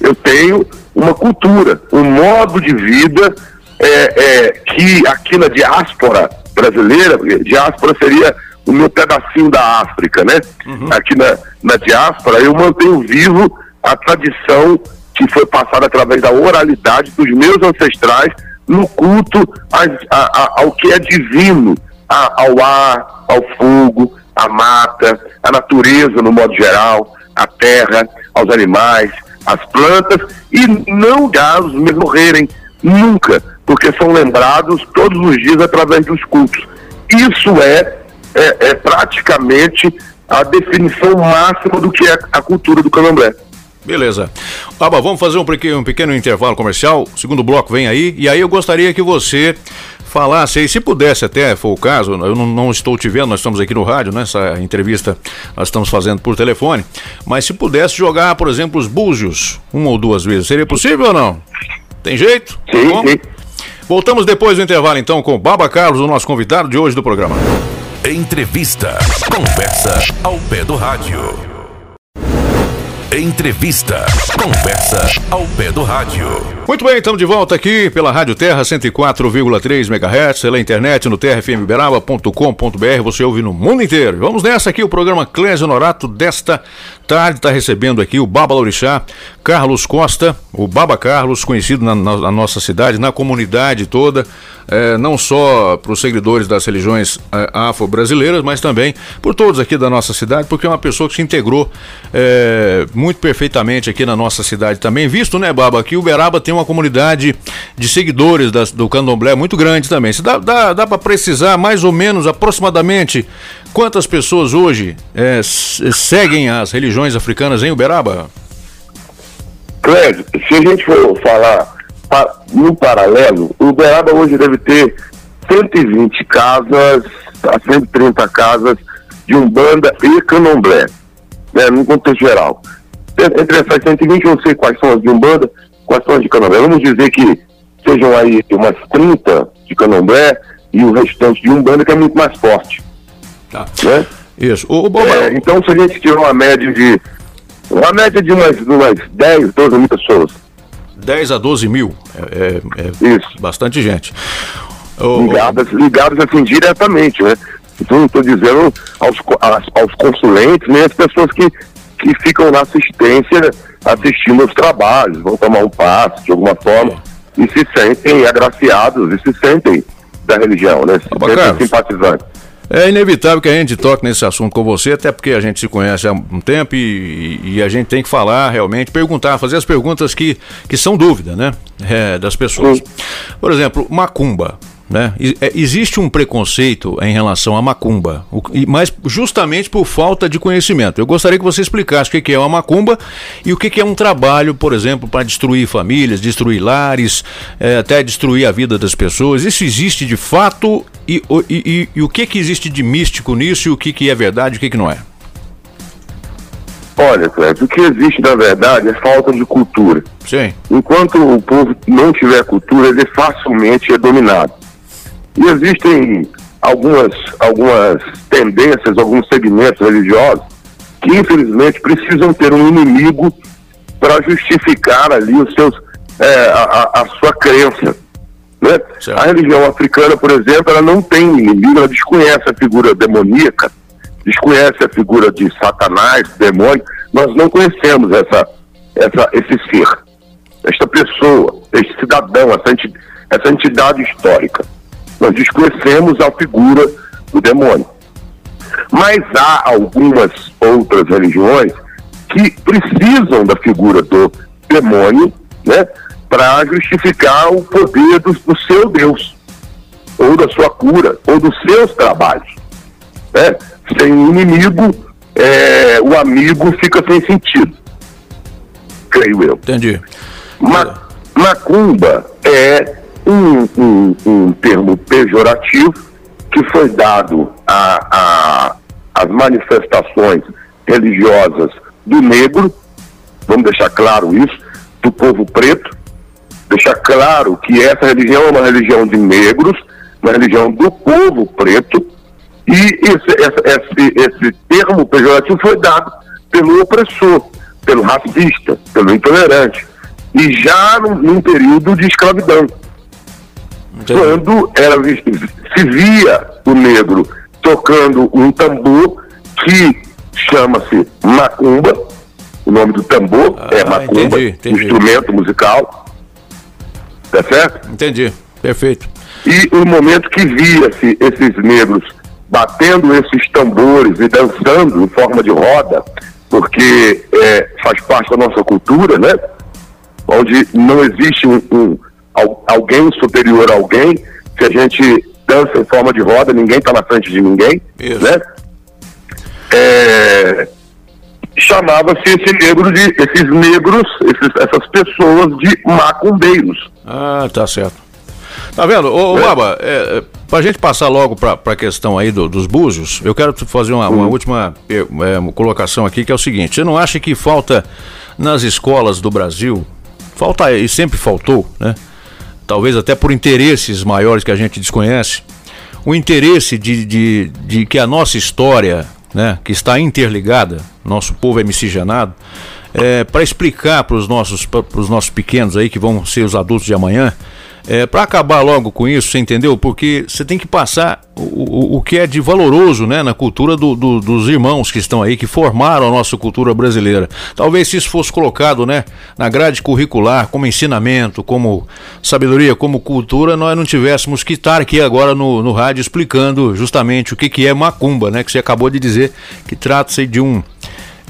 Eu tenho uma cultura, um modo de vida é, é, que aqui na diáspora brasileira, diáspora seria o meu pedacinho da África, né? Aqui na, na diáspora eu mantenho vivo a tradição que foi passada através da oralidade dos meus ancestrais no culto às- a- a- ao que é divino, a- ao ar, ao fogo, à mata, à natureza no modo geral, à terra, aos animais, às plantas, e não galos me morrerem nunca, porque são lembrados todos os dias através dos cultos. Isso é, é, é praticamente a definição máxima do que é a cultura do candomblé. Beleza. Aba, vamos fazer um pequeno, um pequeno intervalo comercial. O segundo bloco vem aí. E aí eu gostaria que você falasse aí, se pudesse até, for o caso, eu não, não estou te vendo, nós estamos aqui no rádio, né? Essa entrevista nós estamos fazendo por telefone. Mas se pudesse jogar, por exemplo, os búzios uma ou duas vezes, seria possível ou não? Tem jeito? Sim, Bom? Voltamos depois do intervalo então com o Baba Carlos, o nosso convidado de hoje do programa. Entrevista. Conversa ao pé do rádio. Entrevista. Conversa ao pé do rádio. Muito bem, estamos de volta aqui pela Rádio Terra 104,3 MHz, pela internet no terrafmberaba.com.br, você ouve no mundo inteiro. Vamos nessa aqui, o programa Clésio Norato desta tarde está recebendo aqui o Baba Lorixá, Carlos Costa, o Baba Carlos, conhecido na, na- na nossa cidade, na comunidade toda, eh, não só para os seguidores das religiões eh, afro-brasileiras, mas também por todos aqui da nossa cidade, porque é uma pessoa que se integrou eh, muito perfeitamente aqui na nossa cidade também. Visto, né, Baba, que Uberaba tem uma comunidade de seguidores das- do candomblé muito grande também. Se dá, dá, dá para precisar mais ou menos, aproximadamente, quantas pessoas hoje s- seguem as religiões africanas em Uberaba? Clédio, se a gente for falar no paralelo, Uberaba hoje deve ter 120 casas a 130 casas de Umbanda e Candomblé, né, no contexto geral. Entre essas 120, eu não sei quais são as de Umbanda, quais são as de Candomblé. Vamos dizer que sejam aí umas 30 de Candomblé e o restante de Umbanda, que é muito mais forte. Tá. Né? Isso. O, É, então, se a gente tiver uma média de. Uma média de umas, umas 10, 12 mil pessoas. 10 a 12 mil. É, é- é bastante gente. ligadas, ligadas assim diretamente, né? Então não estou dizendo aos, aos consulentes, nem as pessoas que, que ficam na assistência assistindo aos trabalhos, vão tomar um passe de alguma forma e se sentem agraciados e se sentem da religião, né? Se Carlos. sentem simpatizantes. É inevitável que a gente toque nesse assunto com você, até porque a gente se conhece há um tempo e, e a gente tem que falar realmente, perguntar, fazer as perguntas que, que são dúvida, né? É, das pessoas. Por exemplo, macumba. Né? É, Existe um preconceito em relação à macumba, mas justamente por falta de conhecimento. Eu gostaria que você explicasse o que é uma macumba e o que é um trabalho, por exemplo, para destruir famílias, destruir lares, é, até destruir a vida das pessoas. Isso existe de fato e, o- e- e- e o que que existe de místico nisso e o que que é verdade e o que que não é? Olha, Cléber, o que existe na verdade é falta de cultura. Sim. Enquanto o povo não tiver cultura, ele facilmente é dominado. E existem algumas, algumas tendências, alguns segmentos religiosos que, infelizmente, precisam ter um inimigo para justificar ali os seus, é, a, a- sua crença. Né? A religião africana, por exemplo, ela não tem inimigo, ela desconhece a figura demoníaca, desconhece a figura de Satanás, demônio. Nós não conhecemos essa, essa, esse ser, esta pessoa, este cidadão, essa entidade histórica. Nós desconhecemos a figura do demônio. Mas há algumas outras religiões que precisam da figura do demônio, né, para justificar o poder do, do seu Deus, ou da sua cura, ou dos seus trabalhos. Né? Sem inimigo, é, o amigo fica sem sentido, creio eu. Entendi. Ma macumba é um, um- um termo pejorativo que foi dado às manifestações religiosas do negro, vamos deixar claro isso, do povo preto, deixar claro que essa religião é uma religião de negros, uma religião do povo preto, e esse, esse, esse termo pejorativo foi dado pelo opressor, pelo racista, pelo intolerante, e já num, num período de escravidão. Quando era, se via o negro tocando um tambor que chama-se macumba, o nome do tambor é macumba, Ah, entendi, entendi. instrumento musical, tá certo? Entendi, perfeito. E o momento que via-se esses negros batendo esses tambores e dançando em forma de roda, porque é, faz parte da nossa cultura, né? Onde não existe um, um- alguém superior a alguém, se a gente dança em forma de roda, ninguém está na frente de ninguém, né? É, chamava-se esse negro de esses negros, esses- essas pessoas de macumbeiros. Ah, tá certo. Tá vendo? Ô, ô Baba, é, é, pra gente passar logo pra, pra questão aí do- dos búzios, eu quero fazer uma, uma última é, é, colocação aqui, que é o seguinte: você não acha que falta nas escolas do Brasil, falta e sempre faltou, né? Talvez até por interesses maiores que a gente desconhece, o interesse de, de, de que a nossa história né, que está interligada, nosso povo é miscigenado, é, para explicar para os nossos, nossos pequenos aí, que vão ser os adultos de amanhã, é, para acabar logo com isso, você entendeu? Porque você tem que passar o, o, o que é de valoroso né, na cultura do, do, dos irmãos que estão aí, que formaram a nossa cultura brasileira. Talvez se isso fosse colocado né, na grade curricular, como ensinamento, como sabedoria, como cultura, nós não tivéssemos que estar aqui agora no, no rádio explicando justamente o que, que é macumba, né? Que você acabou de dizer que trata-se de um,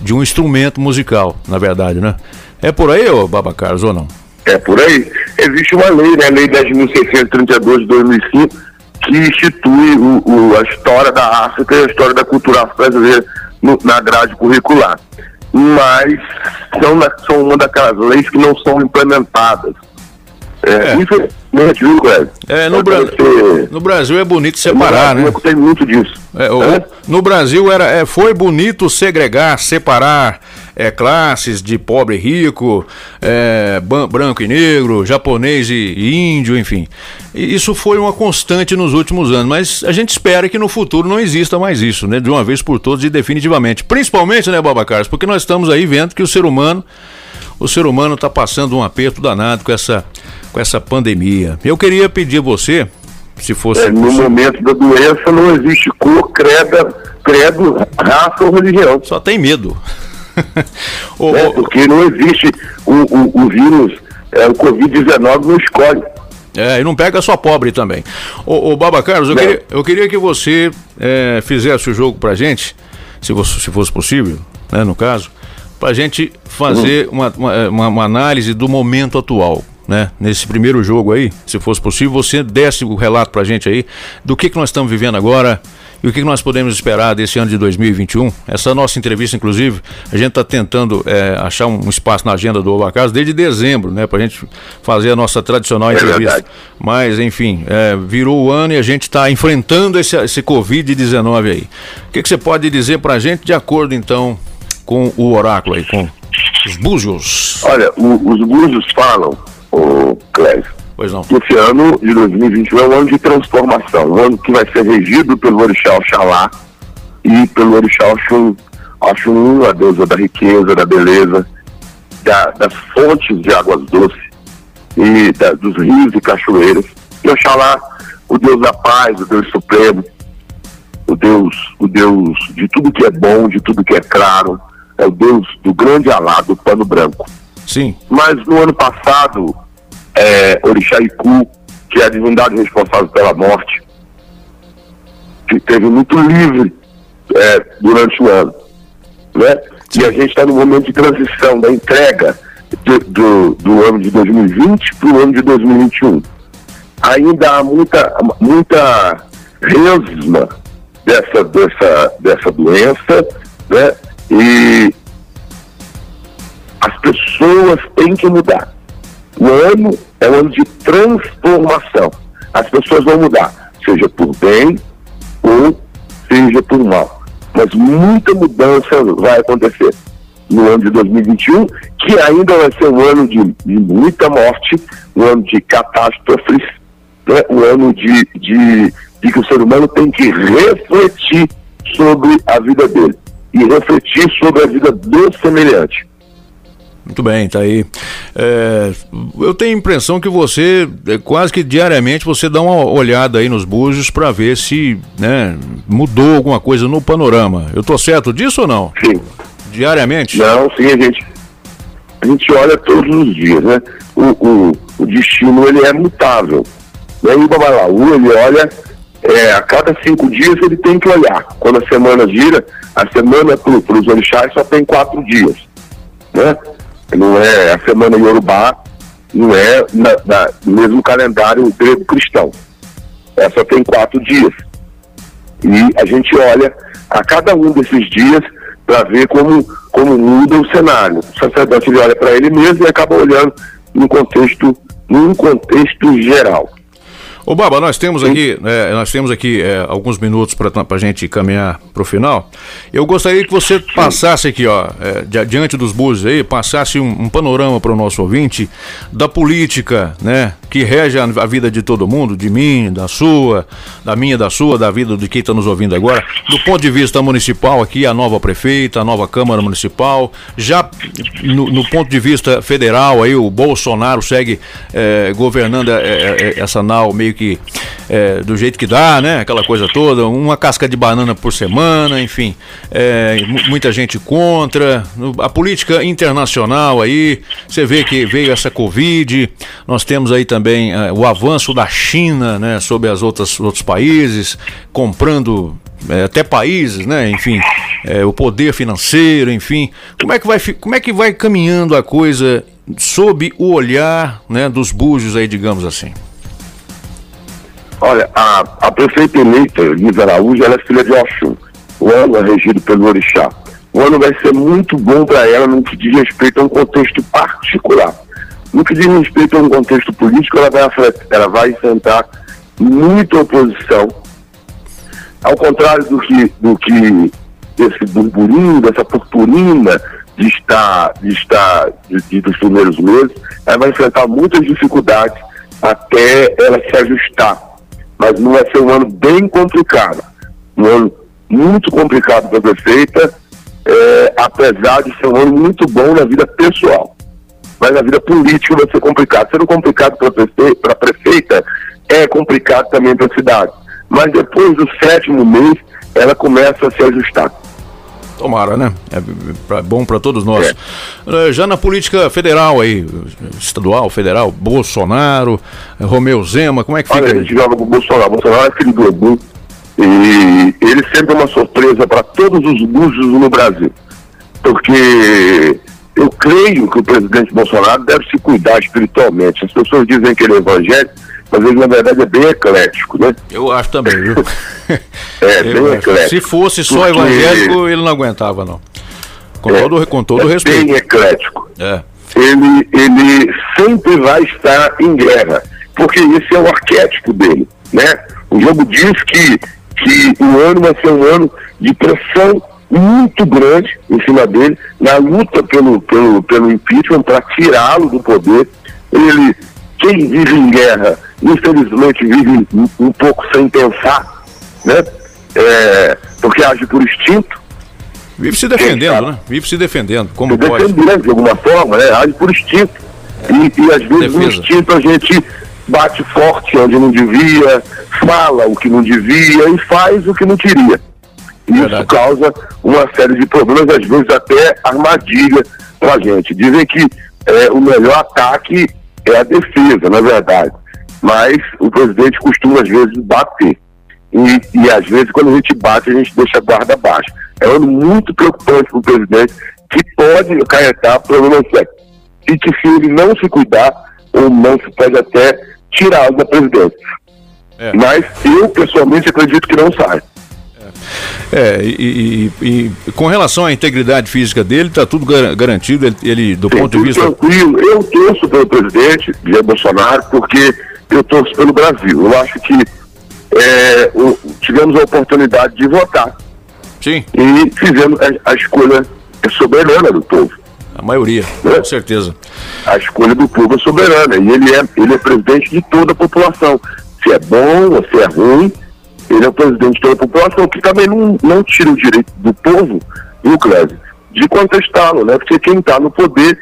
de um instrumento musical, na verdade, né? É por aí, ô Baba Carlos, ou não? É por aí. Existe uma lei, né? A Lei 10.632 de 2005, que institui o, o- a história da África e a história da cultura brasileira no- na grade curricular. Mas são, são uma daquelas leis que não são implementadas. É, Infelizmente, Cléber? É, no, Bra- no Brasil é bonito separar, né? Tem muito disso. É, o- No Brasil era, é, foi bonito segregar, separar é, classes de pobre e rico, é, branco e negro, japonês e, e índio, enfim. E isso foi uma constante nos últimos anos, mas a gente espera que no futuro não exista mais isso, né? De uma vez por todas e definitivamente. Principalmente, né, Baba Carlos? Porque nós estamos aí vendo que o ser humano, o ser humano está passando um aperto danado com essa, com essa pandemia. Eu queria pedir a você, se fosse É, no momento da doença não existe cor, credo, credo, raça ou religião. Só tem medo. É, porque não existe o, o, o vírus, é, o Covid-19 não escolhe. É, e não pega só pobre também. Ô, ô Baba Carlos, eu queria, eu queria que você é, fizesse o jogo pra gente, se, você, se fosse possível, né, no caso, pra gente fazer uma, uma, uma- uma análise do momento atual. Né? Nesse primeiro jogo aí, se fosse possível, você desse o relato pra gente aí do que, que nós estamos vivendo agora e o que, que nós podemos esperar desse ano de 2021. Essa nossa entrevista, inclusive, a gente está tentando é, achar um espaço na agenda do Obacas desde dezembro, né? Pra gente fazer a nossa tradicional É entrevista. verdade. Mas, enfim, é, virou o ano e a gente está enfrentando esse, esse Covid-19 aí. O que, que você pode dizer pra gente de acordo, então, com o oráculo aí, com os búzios? Olha, o- os búzios falam, o Clésio, Pois não. esse ano de 2021 é um ano de transformação, um ano que vai ser regido pelo Orixá Oxalá e pelo Orixá Oxum, Oxum, a deusa da riqueza, da beleza, da- das fontes de águas doces e da- dos rios e cachoeiras. E Oxalá, o Deus da paz, o Deus supremo, o Deus, o Deus de tudo que é bom, de tudo que é claro, é o Deus do grande alá, do pano branco. Sim. Mas no ano passado, é, Orixá Iku, que é a divindade responsável pela morte, que teve muito livre é, durante o ano. Né? E a gente está no momento de transição, da entrega do, do, do ano de 2020 para o ano de 2021. Ainda há muita, muita resma dessa, dessa, dessa doença, né? E as pessoas têm que mudar. O ano é um ano de transformação. As pessoas vão mudar, seja por bem ou seja por mal. Mas muita mudança vai acontecer no ano de 2021, que ainda vai ser um ano de, de muita morte, um ano de catástrofes, né? um ano de, de, de que o ser humano tem que refletir sobre a vida dele e refletir sobre a vida do semelhante. Muito bem, tá aí. É, eu tenho a impressão que você, é, quase que diariamente, você dá uma olhada aí nos búzios para ver se né, mudou alguma coisa no panorama. Eu tô certo disso ou não? Sim. Diariamente? Não, sim, a gente, a gente olha todos os dias, né? O, o, o destino, ele é mutável. E aí o Babalaú, ele olha, é, a cada cinco dias ele tem que olhar. Quando a semana gira, a semana para os orixás só tem quatro dias, né? Não é a semana Yorubá, não é na, na- no mesmo calendário grego cristão. É, tem quatro dias. E a gente olha a cada um desses dias para ver como, como muda o cenário. O sacerdote ele olha para ele mesmo e acaba olhando num contexto, num contexto geral. Ô Baba, nós temos aqui, é, nós temos aqui é, alguns minutos para a gente caminhar para o final. Eu gostaria que você passasse aqui, ó, é, di- diante dos búzios aí, passasse um, um panorama para o nosso ouvinte da política, né, que rege a, vida de todo mundo, de mim, da sua, da minha, da sua, da vida de quem está nos ouvindo agora. Do ponto de vista municipal, aqui a nova prefeita, a nova Câmara Municipal, já no, no ponto de vista federal, aí o Bolsonaro segue eh, governando eh, eh, essa nau meio que do jeito que dá, né? Aquela coisa toda, uma casca de banana por semana, enfim, mu- muita gente contra. A política internacional aí, você vê que veio essa Covid, nós temos aí também eh, o avanço da China, né, sobre as outras outros países, comprando eh, até países, né, enfim, eh, o poder financeiro, enfim. Como é que vai como é que vai caminhando a coisa sob o olhar, né, dos búzios aí, digamos assim? Olha, a, a prefeita eleita, Lisa Araújo, ela é filha de Oxum. O ano é regido pelo Orixá. O ano vai ser muito bom para ela no que diz respeito a um contexto particular. No que diz respeito a um contexto político, ela vai, ela vai enfrentar muita oposição. Ao contrário do que, do que desse burburinho, dessa purpurina de estar, de estar de, de- dos primeiros meses, ela vai enfrentar muitas dificuldades até ela se ajustar. Mas não vai ser um ano bem complicado. Um ano muito complicado para a prefeita, é, apesar de ser um ano muito bom na vida pessoal. Mas na vida política vai ser complicado. Sendo complicado para a prefeita, é complicado também para a cidade. Mas depois do sétimo mês, ela começa a se ajustar. Tomara, né? É pra- bom para todos nós. Eh, Já na política federal aí, estadual, federal, Bolsonaro, eh, Romeu Zema, como é que Olha, fica? a gente joga pro Bolsonaro. Bolsonaro é filho do Edu. E ele sempre é uma surpresa para todos os búzios no Brasil. Porque eu creio que o presidente Bolsonaro deve se cuidar espiritualmente. As pessoas dizem que ele é evangélico, mas ele na verdade é bem eclético, né? Eu acho também, viu? É, bem eclético. Se fosse só Porque evangélico, ele não aguentava, não. Com É, todo, com todo é respeito. bem eclético. É. ele, ele sempre vai estar em guerra, porque esse é o arquétipo dele, né? O jogo diz que, que o ano vai ser um ano de pressão muito grande em cima dele, na luta pelo, pelo, pelo impeachment, para tirá-lo do poder. Ele, quem vive em guerra, infelizmente vive um, um pouco sem pensar, né? É, porque age por instinto, Vive se defendendo, né? Vive se defendendo, como pode. defendendo de alguma forma, né? Age por instinto. E, e às vezes no Defesa. instinto a gente bate forte onde não devia, fala o que não devia e faz o que não queria. E isso causa uma série de problemas, às vezes até armadilha pra gente. Dizem que é, o melhor ataque é a defesa, na verdade. Mas o presidente costuma, às vezes, bater. E, e às vezes, quando a gente bate, a gente deixa a guarda baixa. É um ano muito preocupante para o presidente, que pode acarretar problemas sérios. E que se ele não se cuidar, ou não se pode até tirá-lo da presidência. É. Mas eu, pessoalmente, acredito que não sai. É, e, e- e com relação à integridade física dele, tá tudo gar- garantido. Ele, ele, do ponto de vista. tranquilo. Eu torço pelo presidente Jair Bolsonaro porque eu torço pelo Brasil. Eu acho que é, o- tivemos a oportunidade de votar. Sim. E fizemos a, a escolha soberana do povo. A maioria, com certeza. A escolha do povo é soberana. E ele é, ele é presidente de toda a população. Se é bom ou se é ruim, ele é o presidente de toda a população, que também não, não tira o direito do povo, viu, Cléber, de contestá-lo, né? Porque quem está no poder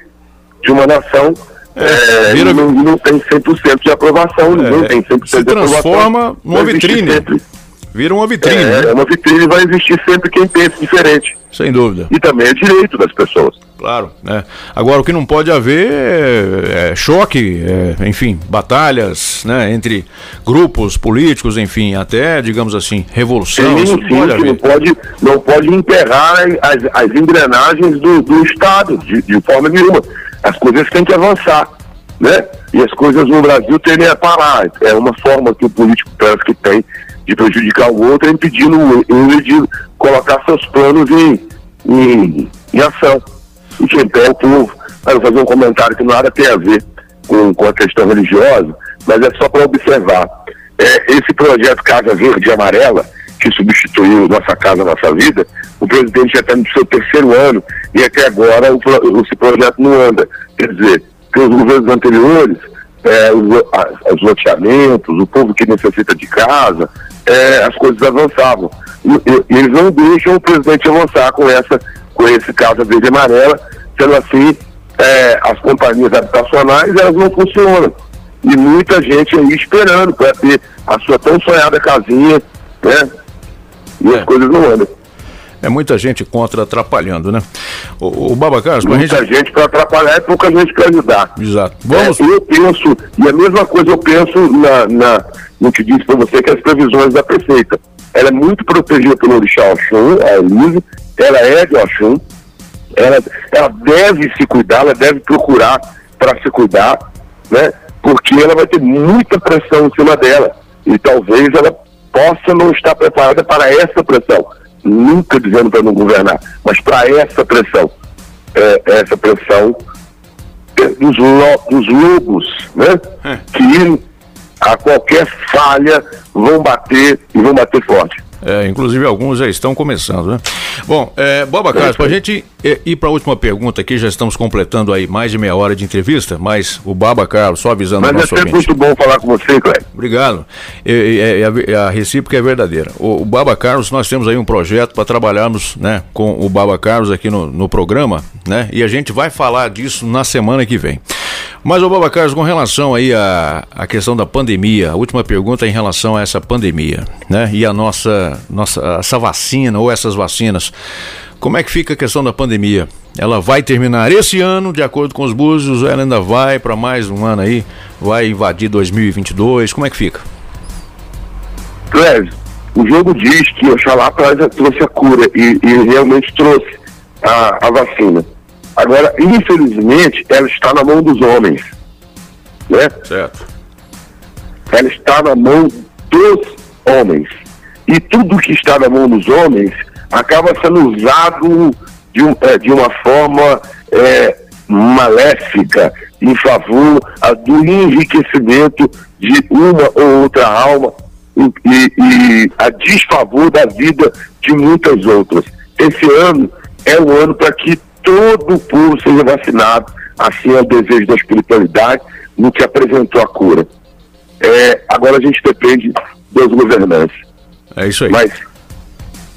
de uma nação é, vira- não, não tem 100% de aprovação, É, tem 100% se de aprovação. transforma numa vitrine. sempre- Vira uma vitrine. é, né? é uma vitrine, vai existir sempre quem pensa diferente. Sem dúvida. E também é direito das pessoas. Claro, né? Agora o que não pode haver é, é choque, é, enfim, batalhas, né, entre grupos políticos, enfim, até, digamos assim, revolução. Sim, pode não pode, não pode enterrar as, as engrenagens do, do Estado, de, de forma nenhuma. As coisas têm que avançar, né? E as coisas no Brasil tendem a parar. É uma forma que o político parece que tem de prejudicar o outro, é impedindo ele de colocar seus planos em, em, em ação. E tem é o povo. Vou fazer um comentário que nada tem a ver com, com a questão religiosa, mas é só para observar. É, esse projeto Casa Verde e Amarela, que substituiu Nossa Casa Nossa Vida, o presidente já está no seu terceiro ano e até agora o, esse projeto não anda. Quer dizer, que os governos anteriores é, os, a- os loteamentos, o povo que necessita de casa, é, as coisas avançavam. E- e eles não deixam o presidente avançar com, essa, com esse Casa Verde e Amarela, sendo assim, é, as companhias habitacionais elas não funcionam. E muita gente aí esperando para ter a sua tão sonhada casinha, né? E as coisas não andam. É muita gente contra atrapalhando, né? O, o Baba Carlos, pra Muita gente. gente para atrapalhar e pouca gente para ajudar. Exato. Vamos. eu penso, e a mesma coisa eu penso na, na, no que disse para você, que as previsões da prefeita. Ela é muito protegida pelo Orixá Oxum, a Elise, ela é de Oxum, ela, ela deve se cuidar, ela deve procurar para se cuidar, né? Porque ela vai ter muita pressão em cima dela. E talvez ela possa não estar preparada para essa pressão. Nunca dizendo para não governar, mas para essa pressão. É, essa pressão é, dos, lo- dos lobos, né? Que a qualquer falha vão bater e vão bater forte. É, inclusive alguns já estão começando, né? Bom, é, Boba Carlos, para a gente é, ir para a última pergunta aqui, já estamos completando aí mais de meia hora de entrevista, mas o Baba Carlos, só avisando o Mas é nosso sempre ouvinte. muito bom falar com você, Cléber. Obrigado. A, a recíproca é verdadeira. O, o Baba Carlos, nós temos aí um projeto para trabalharmos né, com o Baba Carlos aqui no, no programa, né? E a gente vai falar disso na semana que vem. Mas, o Baba Carlos, com relação aí à, à questão da pandemia, a última pergunta é em relação a essa pandemia, né? E a nossa, nossa essa vacina ou essas vacinas. Como é que fica a questão da pandemia? Ela vai terminar esse ano, de acordo com os búzios, ela ainda vai para mais um ano aí? Vai invadir 2022? Como é que fica? Cléber, o jogo diz que Oxalá trouxe a cura e, e realmente trouxe a, a vacina. Agora, infelizmente, ela está na mão dos homens. Né? Certo. Ela está na mão dos homens. E tudo que está na mão dos homens acaba sendo usado de, um- eh, de uma forma eh, maléfica em favor do enriquecimento de uma ou outra alma e, e- e a desfavor da vida de muitas outras. Esse ano é um ano para que todo o povo seja vacinado, assim é o desejo da espiritualidade, no que apresentou a cura. É, agora a gente depende dos governantes. É isso aí. Mas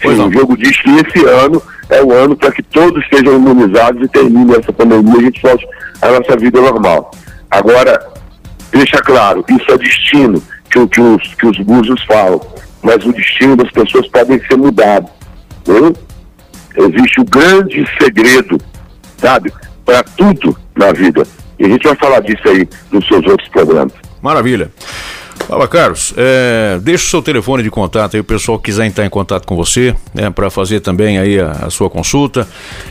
sim, o jogo diz que esse ano é o ano para que todos sejam imunizados e termine essa pandemia e a gente volte à nossa vida normal. Agora, deixa claro, isso é destino que, que os, que os búzios falam, mas o destino das pessoas pode ser mudado. né? Existe o grande segredo, sabe, para tudo na vida. E a gente vai falar disso aí nos seus outros programas. Maravilha. Fala, Carlos. É, deixa o seu telefone de contato aí, o pessoal que quiser entrar em contato com você, né, para fazer também aí a, a sua consulta.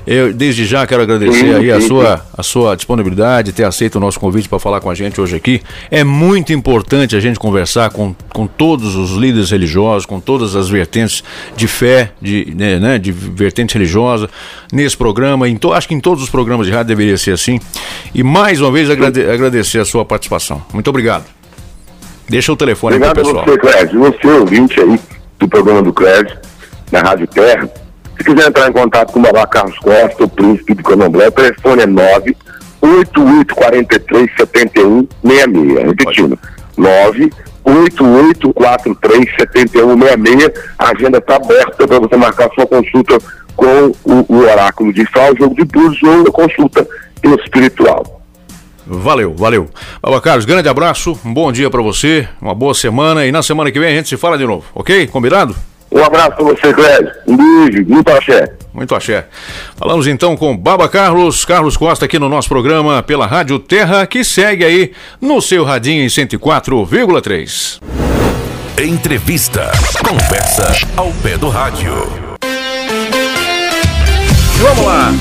Eu, desde já, quero agradecer aí a sua, a sua disponibilidade, ter aceito o nosso convite para falar com a gente hoje aqui. É muito importante a gente conversar com, com todos os líderes religiosos, com todas as vertentes de fé, de, né, né, de vertente religiosa, nesse programa. Em to, acho que em todos os programas de rádio deveria ser assim. E mais uma vez agrade- agradecer a sua participação. Muito obrigado. Deixa o telefone Obrigado pro a pessoal. você, Clédio. Você, ouvinte aí do programa do Clédio, na Rádio Terra. Se quiser entrar em contato com o Babá Carlos Costa, o príncipe do Candomblé, o telefone é 98843 7166. Repetindo, 98843 7166. A agenda está aberta para você marcar sua consulta com o, o oráculo de Fá, o jogo de búzios ou a consulta espiritual. Valeu, valeu. Baba Carlos, grande abraço, um bom dia pra você, uma boa semana e na semana que vem a gente se fala de novo, ok? Combinado? Um abraço para você, Clédio. Um beijo, muito axé. Muito axé. Falamos então com Baba Carlos, Carlos Costa aqui no nosso programa pela Rádio Terra, que segue aí no seu radinho em 104,3. Entrevista. Conversa ao pé do rádio. Vamos lá.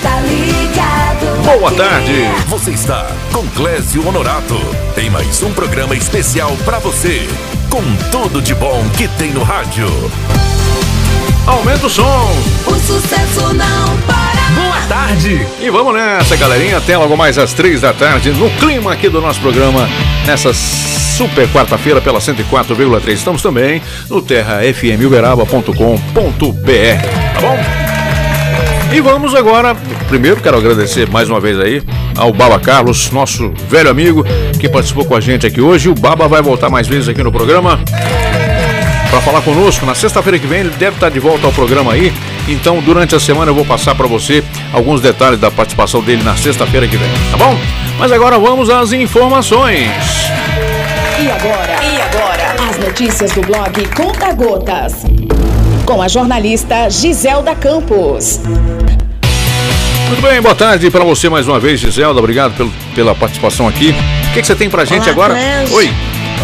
Boa tarde. Você está com Clésio Honorato em mais um programa especial para você, com tudo de bom que tem no rádio. Aumenta o som. O sucesso não para. Boa tarde. E vamos nessa, galerinha, até logo mais às três da tarde, no clima aqui do nosso programa, nessa super quarta-feira pela 104,3. Estamos também no terrafmuberaba.com.br, tá bom? E vamos agora, primeiro quero agradecer mais uma vez aí ao Baba Carlos, nosso velho amigo, que participou com a gente aqui hoje. O Baba vai voltar mais vezes aqui no programa para falar conosco. Na sexta-feira que vem ele deve estar de volta ao programa aí. Então, durante a semana eu vou passar para você alguns detalhes da participação dele na sexta-feira que vem, tá bom? Mas agora vamos às informações. E agora? E agora? As notícias do blog Conta Gotas. Com a jornalista Giselda Campos. Muito bem, boa tarde para você mais uma vez, Giselda. Obrigado pelo, pela participação aqui. O que, que você tem pra gente Olá, agora? Oi.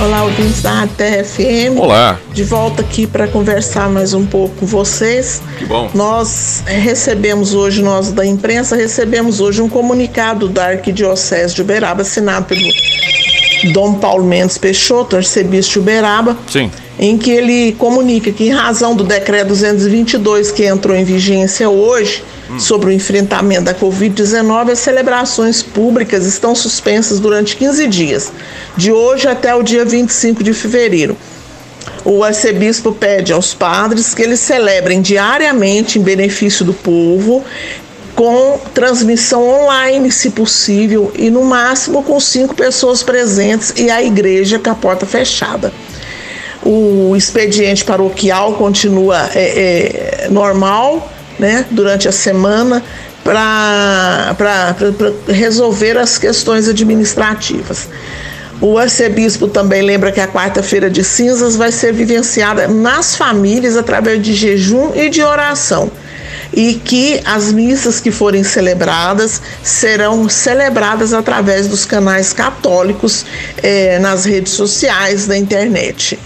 Olá, ouvintes da Terra FM. Olá. De volta aqui para conversar mais um pouco com vocês. Que bom. Nós eh, recebemos hoje, nós da imprensa, recebemos hoje um comunicado da Arquidiocese de Uberaba, assinado pelo Dom Paulo Mendes Peixoto, arcebispo de Uberaba, Sim. Em que ele comunica que, em razão do decreto 222 que entrou em vigência hoje sobre o enfrentamento da Covid-19, as celebrações públicas estão suspensas durante 15 dias, de hoje até o dia 25 de fevereiro. O arcebispo pede aos padres que eles celebrem diariamente em benefício do povo, com transmissão online, se possível, e no máximo com cinco pessoas presentes e a igreja com a porta fechada. O expediente paroquial continua é, é, normal né, durante a semana para resolver as questões administrativas. O arcebispo também lembra que a quarta-feira de cinzas vai ser vivenciada nas famílias através de jejum e de oração. E que as missas que forem celebradas serão celebradas através dos canais católicos eh, nas redes sociais, na internet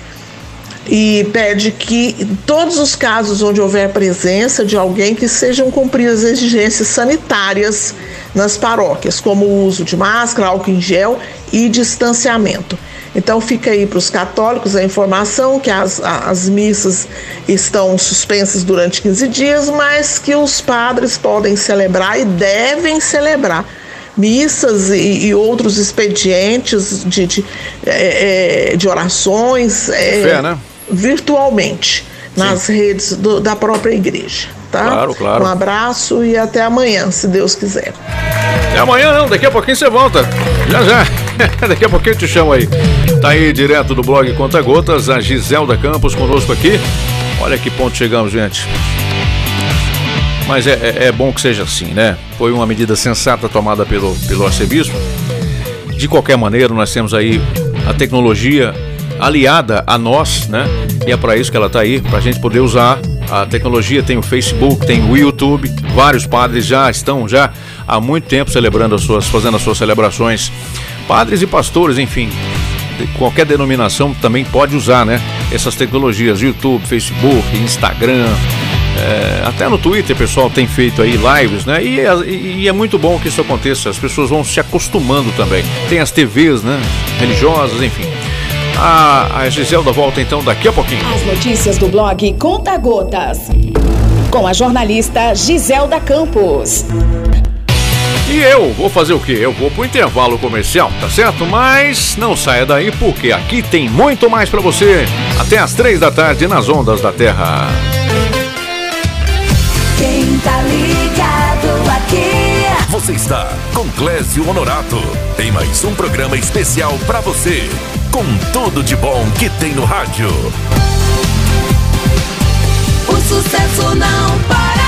e pede que em todos os casos onde houver presença de alguém que sejam cumpridas as exigências sanitárias nas paróquias, como o uso de máscara, álcool em gel e distanciamento. Então fica aí para os católicos a informação que as, as missas estão suspensas durante 15 dias, mas que os padres podem celebrar e devem celebrar missas e, e outros expedientes de, de, é, de orações é, Fé, né? Virtualmente nas redes do- da própria igreja. Tá? Claro, claro. Um abraço e até amanhã, se Deus quiser. É amanhã não, daqui a pouquinho você volta. Já já. daqui a pouquinho eu te chamo aí. Tá aí direto do blog Conta Gotas, a Giselda Campos conosco aqui. Olha que ponto chegamos, gente. Mas é, é- é bom que seja assim, né? Foi uma medida sensata tomada pelo, pelo arcebispo. De qualquer maneira, nós temos aí a tecnologia aliada a nós, né? E é para isso que ela está aí, para a gente poder usar a tecnologia. Tem o Facebook, tem o YouTube. Vários padres já estão já há muito tempo celebrando as suas, fazendo as suas celebrações. Padres e pastores, enfim, qualquer denominação também pode usar, né? Essas tecnologias, YouTube, Facebook, Instagram. é, até no Twitter, pessoal, tem feito aí lives, né? E, é- e é muito bom que isso aconteça. As pessoas vão se acostumando também. Tem as TVs, né? Religiosas, enfim. A, a Giselda volta então daqui a pouquinho. As notícias do blog Conta Gotas. Com a jornalista Giselda Campos. E eu vou fazer o quê? Eu vou pro intervalo comercial, tá certo? Mas não saia daí porque aqui tem muito mais pra você. Até às três da tarde nas ondas da Terra. Quem tá ligado aqui? Você está com Clésio Honorato em mais um programa especial pra você, com tudo de bom que tem no rádio. O sucesso não para.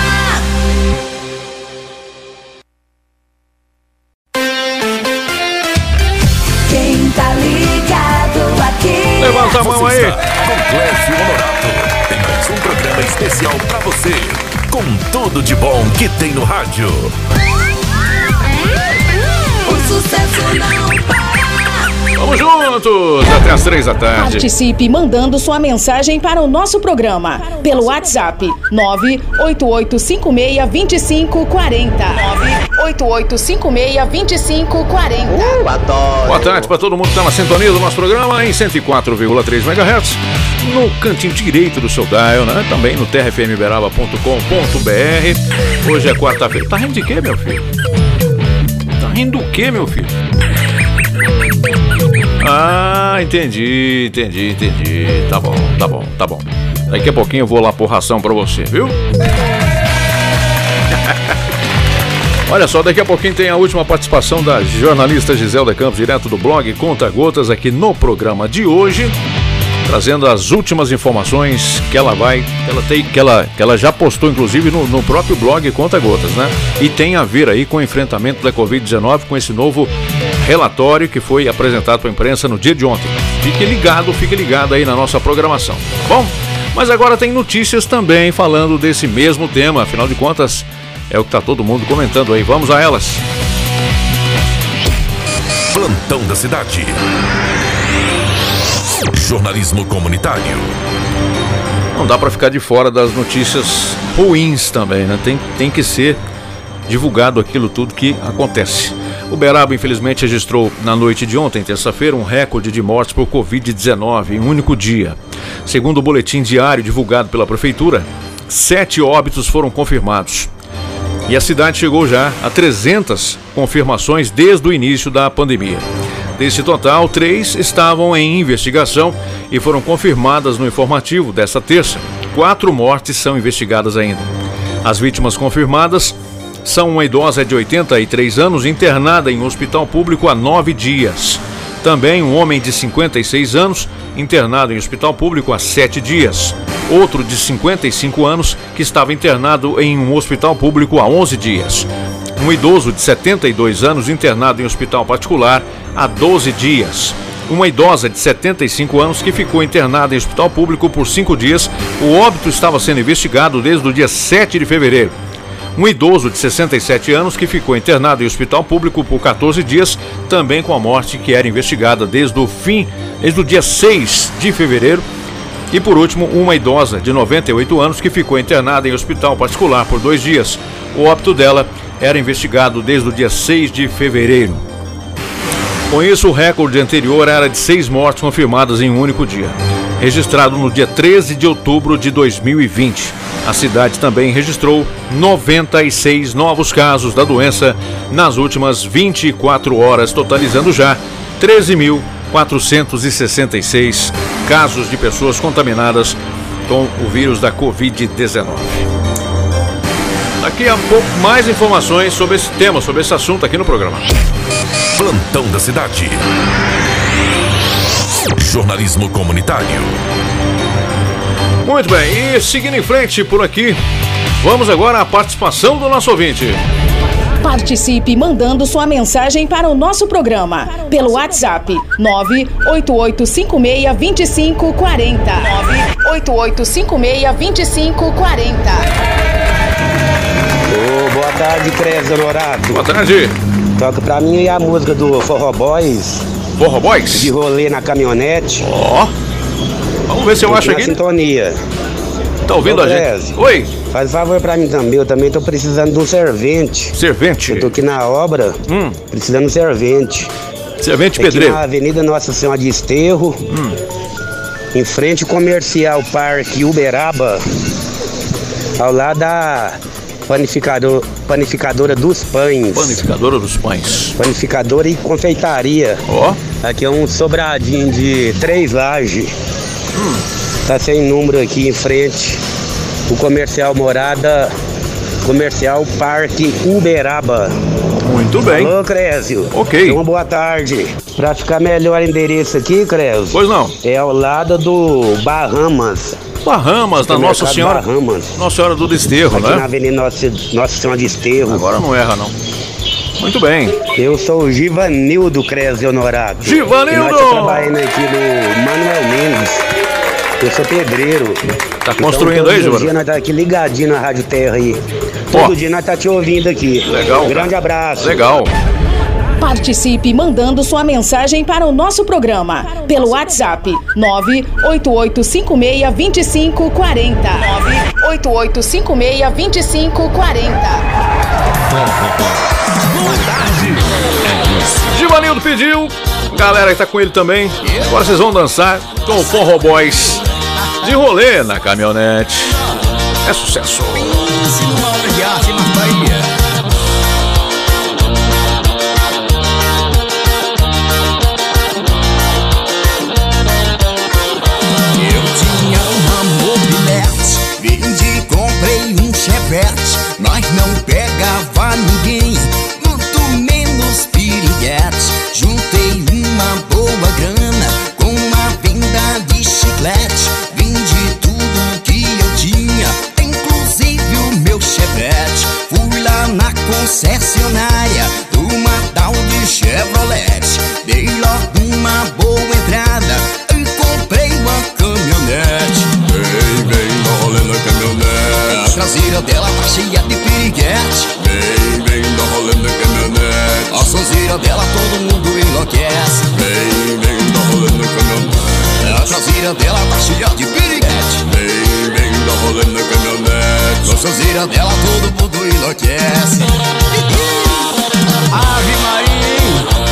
Quem tá ligado aqui? Levanta a mão aí. com Clésio Honorato em mais um programa especial pra você, com tudo de bom que tem no rádio. O sucesso não para. Vamos juntos até às três da tarde. Participe mandando sua mensagem para o nosso programa pelo WhatsApp 988562540. 988562540. Boa tarde para todo mundo que está na sintonia do nosso programa em 104,3 MHz, no cantinho direito do seu dial, né? Também no terrafmberaba.com.br. Hoje é quarta-feira. Tá rindo de quê, meu filho? Tá rindo do quê, meu filho? Ah, entendi, entendi, entendi. Tá bom, tá bom, tá bom. Daqui a pouquinho eu vou lá por ração pra você, viu? Olha só, daqui a pouquinho tem a última participação da jornalista Giselda Campos, direto do blog Conta Gotas, aqui no programa de hoje, trazendo as últimas informações que ela vai, que ela tem, que ela, que ela já postou inclusive no, no próprio blog Conta Gotas, né? E tem a ver aí com o enfrentamento da Covid-19, com esse novo relatório que foi apresentado para a imprensa no dia de ontem. Fique ligado, fique ligado aí na nossa programação. Bom, mas agora tem notícias também falando desse mesmo tema, afinal de contas, é o que está todo mundo comentando aí. Vamos a elas. Plantão da cidade. Jornalismo comunitário. Não dá para ficar de fora das notícias ruins também, né? Tem, tem que ser divulgado aquilo tudo que acontece. Uberaba, infelizmente, registrou na noite de ontem, terça-feira, um recorde de mortes por Covid-19 em um único dia. Segundo o boletim diário divulgado pela Prefeitura, sete óbitos foram confirmados. E a cidade chegou já a 300 confirmações desde o início da pandemia. Desse total, três estavam em investigação e foram confirmadas no informativo desta terça. Quatro mortes são investigadas ainda. As vítimas confirmadas são uma idosa de 83 anos internada em um hospital público há nove dias. Também um homem de 56 anos internado em hospital público há sete dias. Outro de 55 anos que estava internado em um hospital público há 11 dias. Um idoso de 72 anos internado em hospital particular há 12 dias. Uma idosa de 75 anos que ficou internada em hospital público por cinco dias. O óbito estava sendo investigado desde o dia 7 de fevereiro. Um idoso de 67 anos que ficou internado em hospital público por 14 dias, também com a morte que era investigada desde o fim, desde o dia 6 de fevereiro. E por último, uma idosa de 98 anos que ficou internada em hospital particular por dois dias. O óbito dela era investigado desde o dia 6 de fevereiro. Com isso, o recorde anterior era de seis mortes confirmadas em um único dia, registrado no dia 13 de outubro de 2020. A cidade também registrou 96 novos casos da doença nas últimas 24 horas, totalizando já 13.466 casos de pessoas contaminadas com o vírus da Covid-19. Daqui a pouco, mais informações sobre esse tema, sobre esse assunto aqui no programa. Plantão da cidade. Jornalismo comunitário. Muito bem, e seguindo em frente por aqui, vamos agora à participação do nosso ouvinte. Participe mandando sua mensagem para o nosso programa pelo WhatsApp 988562540. 988562540. Boa tarde, Cresce Honorato. Boa tarde. Toca pra mim a música do Forró Boys. Forró Boys? De rolê na caminhonete. Ó. Vamos ver se eu Tô acho na aqui. sintonia. Tá ouvindo Ô, a gente? Oi. Faz favor pra mim também, eu também tô precisando de um servente. Servente? Eu tô aqui na obra, precisando de um servente. Servente aqui pedreiro. Hum. na Avenida Nossa Senhora de Esterro, em frente ao Comercial Parque Uberaba, ao lado da panificador, panificadora dos pães. Panificadora dos pães. Panificadora e confeitaria. Ó. Aqui é um sobradinho de três lajes. Hum. Tá sem número aqui em frente. O comercial Morada. Comercial Parque Uberaba. Muito bem. Alô, Crésio. Ok. Uma boa tarde. Pra ficar melhor o endereço aqui, Crésio. Pois não. É ao lado do Bahamas. Bahamas, da Nossa Senhora. Bahamas. Nossa Senhora do Desterro, Aqui na né? Avenida Nossa, Nossa Senhora de Esterro. Agora não erra, não. Muito bem. Eu sou o Givanildo Crésio Honorato. Givanildo! E nós trabalhando aqui no Manuel Mendes. Eu sou pedreiro. Tá construindo aí, Todo Givanildo? dia nós tá aqui ligadinho na Rádio Terra aí. Todo dia nós tá te ouvindo aqui. Legal, Um grande abraço. Legal. Participe mandando sua mensagem para o nosso programa pelo WhatsApp 988562540. 988562540. Givanildo pediu. Galera que tá com ele também. Agora vocês vão dançar com o Forró Boys. De rolê na caminhonete. É sucesso. pagava ninguém, muito menos piriguetes. Juntei uma boa grana com uma venda de chiclete. Vendi tudo que eu tinha, inclusive o meu chevette. Fui lá na concessionária, uma tal de Chevrolet. Dei logo uma boa entrada e comprei uma caminhonete. Vem, vem, rolando a caminhonete. A traseira dela tá cheia de Cat Vem, vem, dá rolê na caminhonete é A sonzeira dela todo mundo enlouquece. Vem, vem, dá rolê na caminhonete é é A sonzeira dela tá cheia de piriguete. Vem, vem, dá rolê na caminhonete A sonzeira dela todo mundo enlouquece. Ave Maria,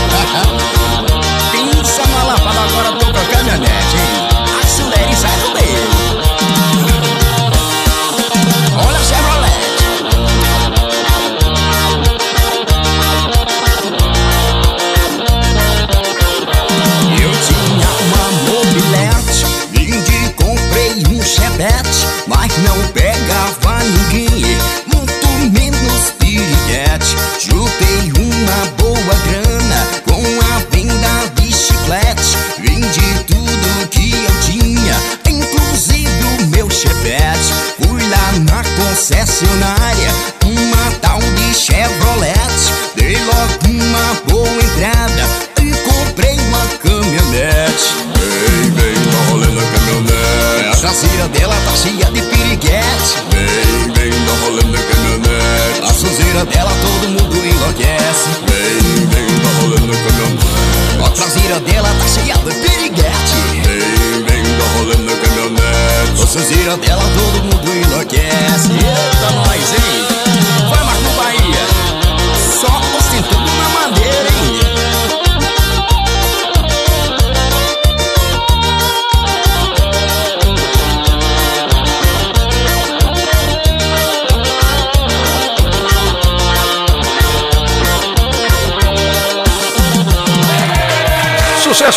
concessionária,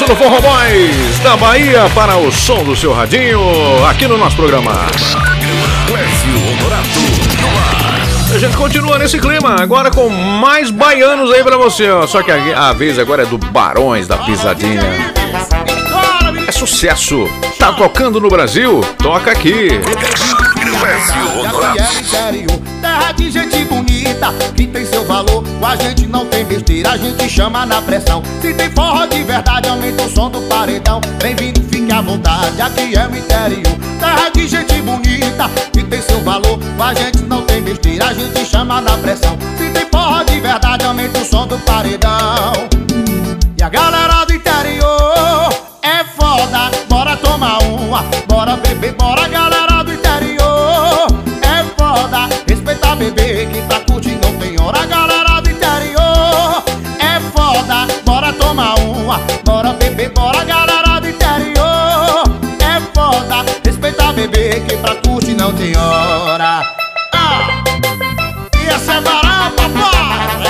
Sucesso do Forró Boys da Bahia para o som do seu radinho aqui no nosso programa. A gente continua nesse clima, agora com mais baianos aí pra você, ó. Só que a, a vez agora é do Barões da Pisadinha. É sucesso. Tá tocando no Brasil? Toca aqui. Honorato. De gente bonita, que tem seu valor. Com a gente não tem besteira, a gente chama na pressão. Se tem forró de verdade, aumenta o som do paredão. Bem-vindo, fique à vontade, aqui é o interior. Terra de gente bonita, que tem seu valor. Com a gente não tem besteira, a gente chama na pressão. Se tem forró de verdade, aumenta o som do paredão. E a galera não tem hora. Ah! E essa é barata, papai,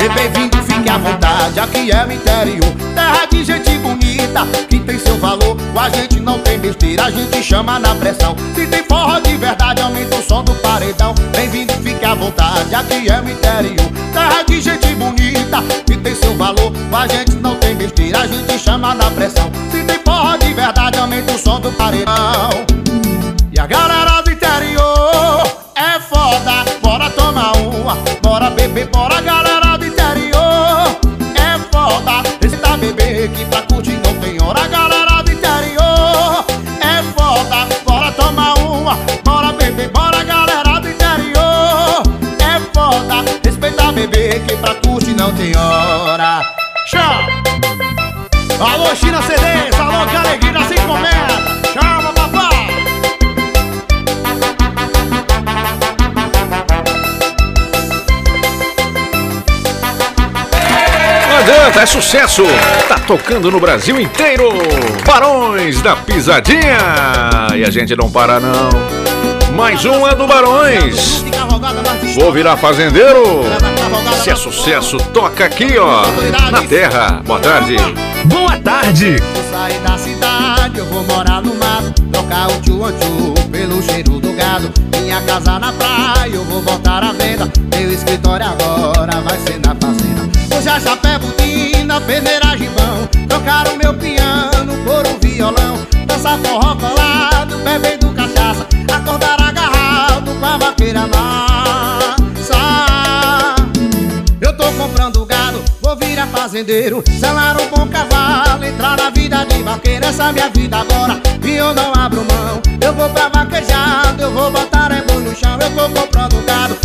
é. E bem-vindo, fique à vontade, aqui é o interior Terra de gente bonita, que tem seu valor a gente não tem besteira, a gente chama na pressão Se tem forró de verdade, aumenta o som do paredão Bem-vindo, fique à vontade, aqui é o interior Terra de gente bonita, que tem seu valor a gente não tem besteira, a gente chama na pressão. Se tem forró de verdade, aumenta o som do paredão. E a galera é sucesso. Tá tocando no Brasil inteiro. Barões da Pisadinha. E a gente não para não. Mais uma do Barões. Vou virar fazendeiro. Se é sucesso, toca aqui, ó. Na terra. Boa tarde. Boa tarde. Vou sair da cidade, eu vou morar no mato Trocar o tchu pelo cheiro do gado. Minha casa na praia, eu vou botar à venda. Meu escritório agora vai ser na fazenda. Hoje a chapé botina, peneira gibão. Trocar o meu piano por um violão. Dançar forró colado, bebendo cachaça. Acordar agarrado com a vaqueira massa vou virar fazendeiro Selar um bom cavalo, entrar na vida de vaqueiro Essa é minha vida agora e eu não abro mão Eu vou pra vaquejado, eu vou botar ebo no chão Eu tô comprando gado,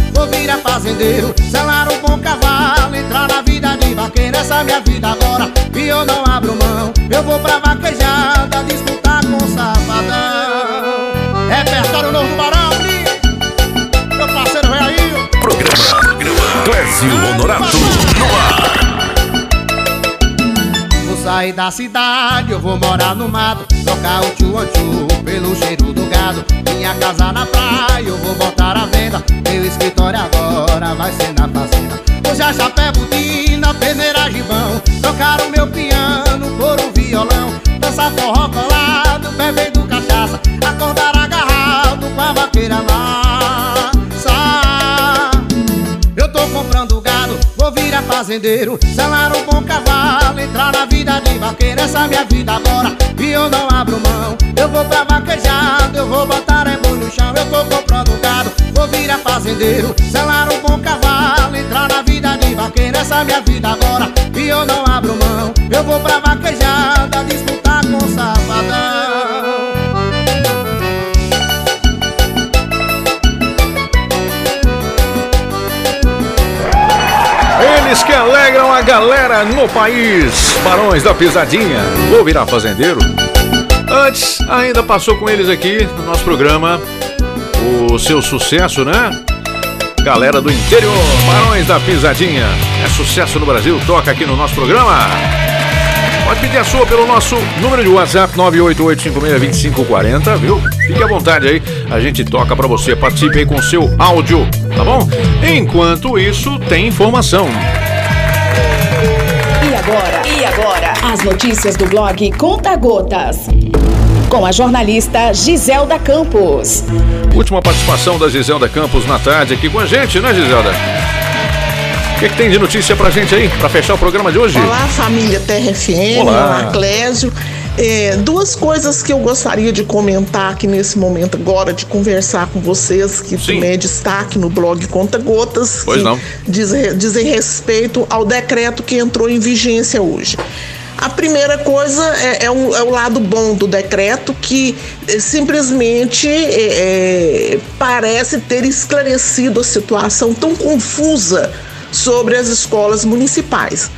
fazendeiro, selar um bom cavalo, entrar na vida de vaqueiro, essa é minha vida agora. E eu não abro mão, eu vou pra vaquejada, disputar com o safadão. Repertório novo do Barão, meu parceiro, vem aí. Programa Clésio Honorato sair da cidade, eu vou morar no mato. Trocar o tchu pelo cheiro do gado. Minha casa na praia, eu vou botar à venda. Meu escritório agora vai ser na fazenda. Hoje a chapé botina, peneira gibão. Trocar o meu piano por um violão. Dançar forró colado, bebendo cachaça. Acordar agarrado com a vaqueira fazendeiro Selar um bom cavalo, entrar na vida de vaqueiro Essa minha vida agora e eu não abro mão. Eu vou pra vaquejado, eu vou botar é no chão Eu tô comprando gado, vou virar fazendeiro Selar um bom cavalo, entrar na vida de vaqueiro Essa minha vida agora e eu não abro mão. Eu vou pra vaquejada, disputar Eles que alegram a galera no país. Barões da Pisadinha. Vou virar fazendeiro. Antes, ainda passou com eles aqui no nosso programa o seu sucesso, né? Galera do interior, Barões da Pisadinha. É sucesso no Brasil, toca aqui no nosso programa. Pode pedir a sua pelo nosso número de WhatsApp 988562540, viu? Fique à vontade aí, a gente toca pra você. Participe aí com o seu áudio, tá bom? Enquanto isso, tem informação. E agora? E agora? As notícias do blog Conta Gotas. Com a jornalista Giselda Campos. Última participação da Giselda Campos na tarde aqui com a gente, né, Giselda? O que, que tem de notícia pra gente aí, pra fechar o programa de hoje? Olá, família Terra FM, Olá. olá, Clésio. É, duas coisas que eu gostaria de comentar aqui nesse momento agora, de conversar com vocês, que também é destaque no blog Conta Gotas, Pois não. diz- dizem respeito ao decreto que entrou em vigência hoje. A primeira coisa é, é um- é o lado bom do decreto, que eh, simplesmente eh, eh, parece ter esclarecido a situação tão confusa sobre as escolas municipais.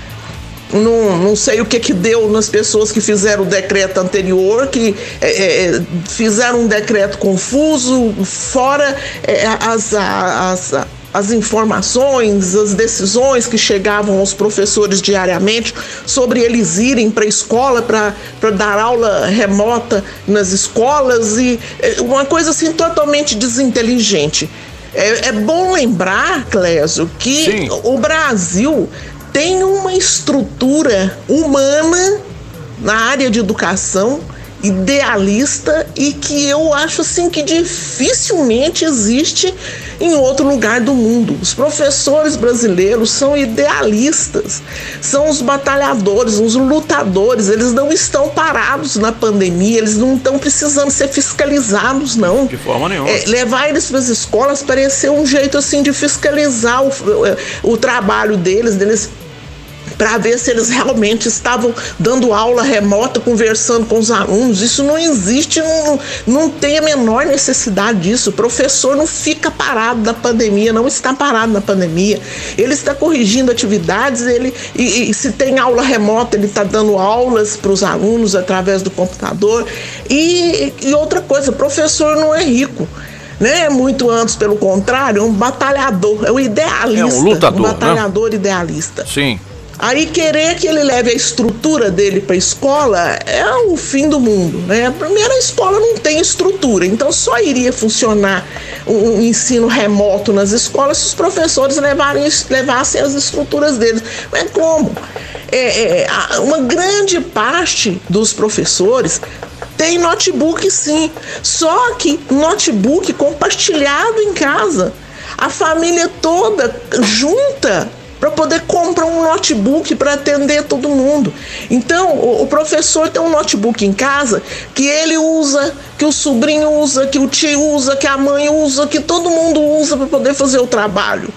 Não, não sei o que que deu nas pessoas que fizeram o decreto anterior, que eh, eh, fizeram um decreto confuso, fora eh, as, as, as informações, as decisões que chegavam aos professores diariamente sobre eles irem para a escola para dar aula remota nas escolas e eh, uma coisa assim totalmente desinteligente. É, é bom lembrar, Clésio, que o Brasil tem uma estrutura humana na área de educação idealista e que eu acho assim que dificilmente existe em outro lugar do mundo. Os professores brasileiros são idealistas, são os batalhadores, os lutadores, eles não estão parados na pandemia, eles não estão precisando ser fiscalizados não. De forma nenhuma. É, levar eles para as escolas parecia um jeito assim de fiscalizar o, o trabalho deles, deles para ver se eles realmente estavam dando aula remota, conversando com os alunos. Isso não existe, não, não tem a menor necessidade disso. O professor não fica parado na pandemia, não está parado na pandemia. Ele está corrigindo atividades, ele e, e se tem aula remota, ele está dando aulas para os alunos através do computador. E, e outra coisa, professor não é rico né? Muito antes, pelo contrário, é um batalhador, é um idealista. É um lutador, Um né? batalhador idealista. Sim. Aí querer que ele leve a estrutura dele para a escola é o fim do mundo, né? Primeiro a escola não tem estrutura, então só iria funcionar um, ensino remoto nas escolas se os professores levarem, levassem as estruturas deles. Mas como? É, é, uma grande parte dos professores tem notebook sim, só que notebook compartilhado em casa. A família toda junta para poder comprar um notebook para atender todo mundo. Então, o, o professor tem um notebook em casa que ele usa, que o sobrinho usa, que o tio usa, que a mãe usa, que todo mundo usa para poder fazer o trabalho.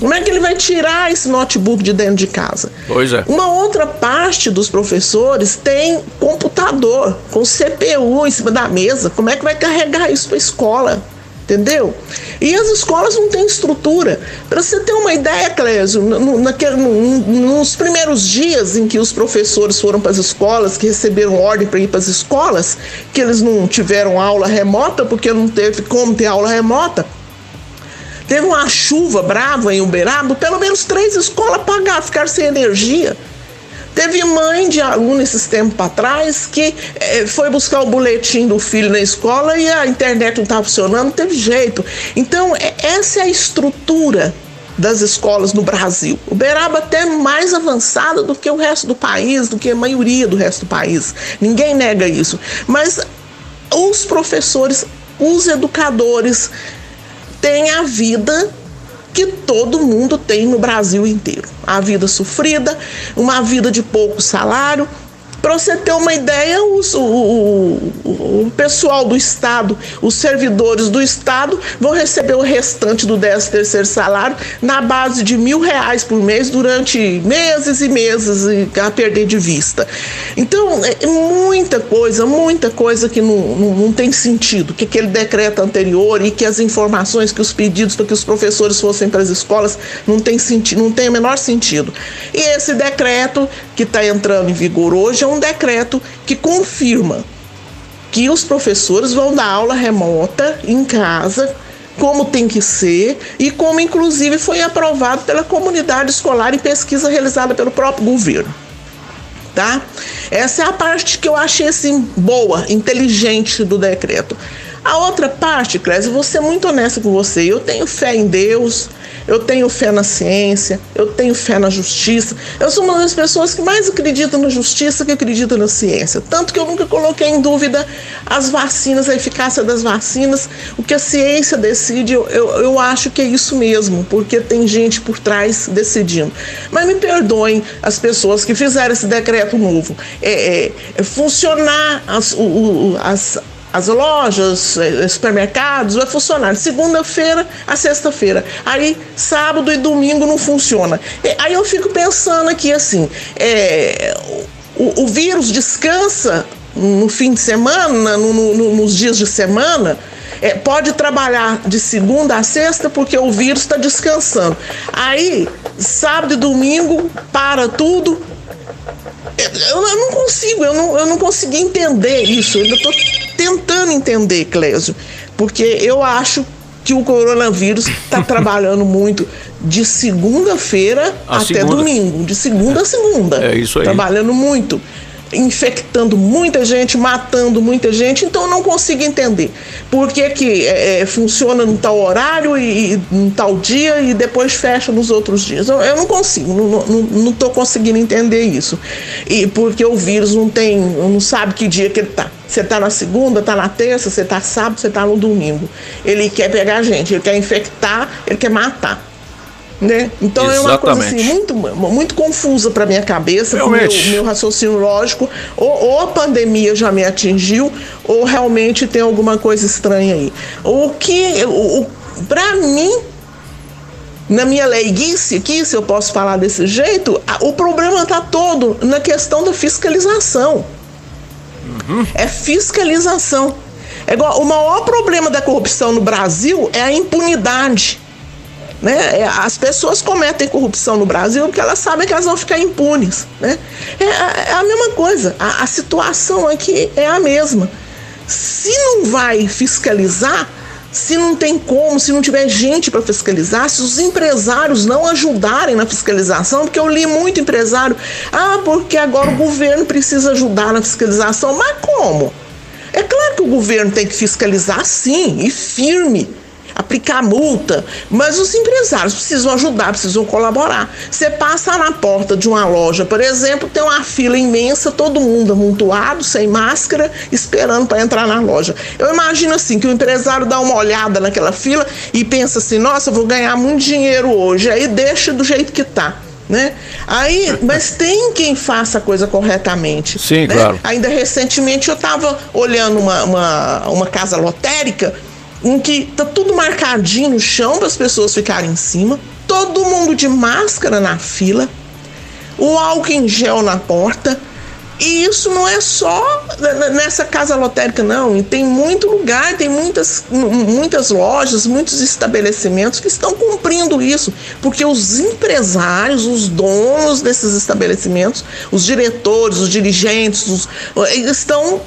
Como é que ele vai tirar esse notebook de dentro de casa? Pois é. Uma outra parte dos professores tem computador com CPU em cima da mesa. Como é que vai carregar isso para a escola? Entendeu? E as escolas não têm estrutura. Para você ter uma ideia, Clésio, naquele- no- nos primeiros dias em que os professores foram para as escolas, que receberam ordem para ir para as escolas, que eles não tiveram aula remota, porque não teve como ter aula remota, teve uma chuva brava em Uberaba, pelo menos três escolas apagaram, ficaram sem energia. Teve mãe de aluno esses tempos para trás que eh, foi buscar o boletim do filho na escola e a internet não estava funcionando, não teve jeito. Então, é- essa é a estrutura das escolas no Brasil. Uberaba até é mais avançada do que o resto do país, do que a maioria do resto do país. Ninguém nega isso. Mas os professores, os educadores têm a vida que todo mundo tem no Brasil inteiro. A vida sofrida, uma vida de pouco salário. Para você ter uma ideia, os- o, o- o- pessoal do Estado, os servidores do Estado, vão receber o restante do 13 terceiro salário na base de mil reais por mês durante meses e meses a perder de vista. Então, é muita coisa, muita coisa que não, não, não tem sentido. Que aquele decreto anterior e que as informações, que os pedidos para que os professores fossem para as escolas não tem sentido, não tem o menor sentido. E esse decreto que está entrando em vigor hoje é um decreto que confirma que os professores vão dar aula remota em casa, como tem que ser e como inclusive foi aprovado pela comunidade escolar e pesquisa realizada pelo próprio governo. Tá? Essa é a parte que eu achei assim boa, inteligente do decreto. A outra parte, Clésio, vou ser muito honesta com você. Eu tenho fé em Deus, eu tenho fé na ciência, eu tenho fé na justiça. Eu sou uma das pessoas que mais acredita na justiça que acredita na ciência. Tanto que eu nunca coloquei em dúvida as vacinas, a eficácia das vacinas. O que a ciência decide, eu, eu, eu acho que é isso mesmo, porque tem gente por trás decidindo. Mas me perdoem as pessoas que fizeram esse decreto novo. É, é, é funcionar as, o- o- as, as lojas, eh, supermercados, vai funcionar de segunda-feira a sexta-feira. Aí sábado e domingo não funciona. Aí eu fico pensando aqui assim, é, o, o vírus descansa no fim de semana, no- no- nos dias de semana. É, pode trabalhar de segunda a sexta porque o vírus está descansando. Aí, sábado e domingo, para tudo, eu, não consigo, eu não, eu não consegui entender isso. Eu ainda estou tentando entender, Clésio, porque eu acho que o coronavírus está trabalhando muito de segunda-feira até segunda. domingo, de segunda a segunda. É isso aí. Trabalhando muito, infectando muita gente, matando muita gente, então eu não consigo entender por que, que é, é, funciona num tal horário e, e tal dia e depois fecha nos outros dias. Eu, eu não consigo, não, tô conseguindo entender isso. E porque o vírus não tem, não sabe que dia que ele tá. Você tá na segunda, tá na terça, você tá sábado, você tá no domingo. Ele quer pegar a gente, ele quer infectar, ele quer matar. Né? Então é uma coisa assim, Exatamente. muito, muito confusa para minha cabeça, meu, meu raciocínio lógico. Ou, ou a pandemia já me atingiu, ou realmente tem alguma coisa estranha aí. O que, o, o, para mim, na minha leiguice aqui, se eu posso falar desse jeito, o problema está todo na questão da fiscalização. É fiscalização. É igual, o maior problema da corrupção no Brasil é a impunidade. Né? É, As pessoas cometem corrupção no Brasil porque elas sabem que elas vão ficar impunes. Né? É, a- é a mesma coisa. A, a situação aqui é a mesma. Se não vai fiscalizar, se não tem como, se não tiver gente para fiscalizar, se os empresários não ajudarem na fiscalização, porque eu li muito empresário, ah, porque agora o governo precisa ajudar na fiscalização. Mas como? É claro que o governo tem que fiscalizar sim, e firme, aplicar multa, mas os empresários precisam ajudar, precisam colaborar. Você passa na porta de uma loja, por exemplo, tem uma fila imensa, todo mundo amontoado, sem máscara, esperando para entrar na loja. Eu imagino assim que o empresário dá uma olhada naquela fila e pensa assim: "Nossa, vou ganhar muito dinheiro hoje". Aí deixa do jeito que tá. Né? Aí, mas tem quem faça a coisa corretamente. Sim, né? claro. Ainda recentemente eu estava olhando uma, uma, uma casa lotérica em que tá tudo marcadinho no chão para as pessoas ficarem em cima, todo mundo de máscara na fila, o álcool em gel na porta, E isso não é só nessa casa lotérica, não. E tem muito lugar, tem muitas, mu- muitas lojas, muitos estabelecimentos que estão cumprindo isso. Porque os empresários, os donos desses estabelecimentos, os diretores, os dirigentes, os, eles estão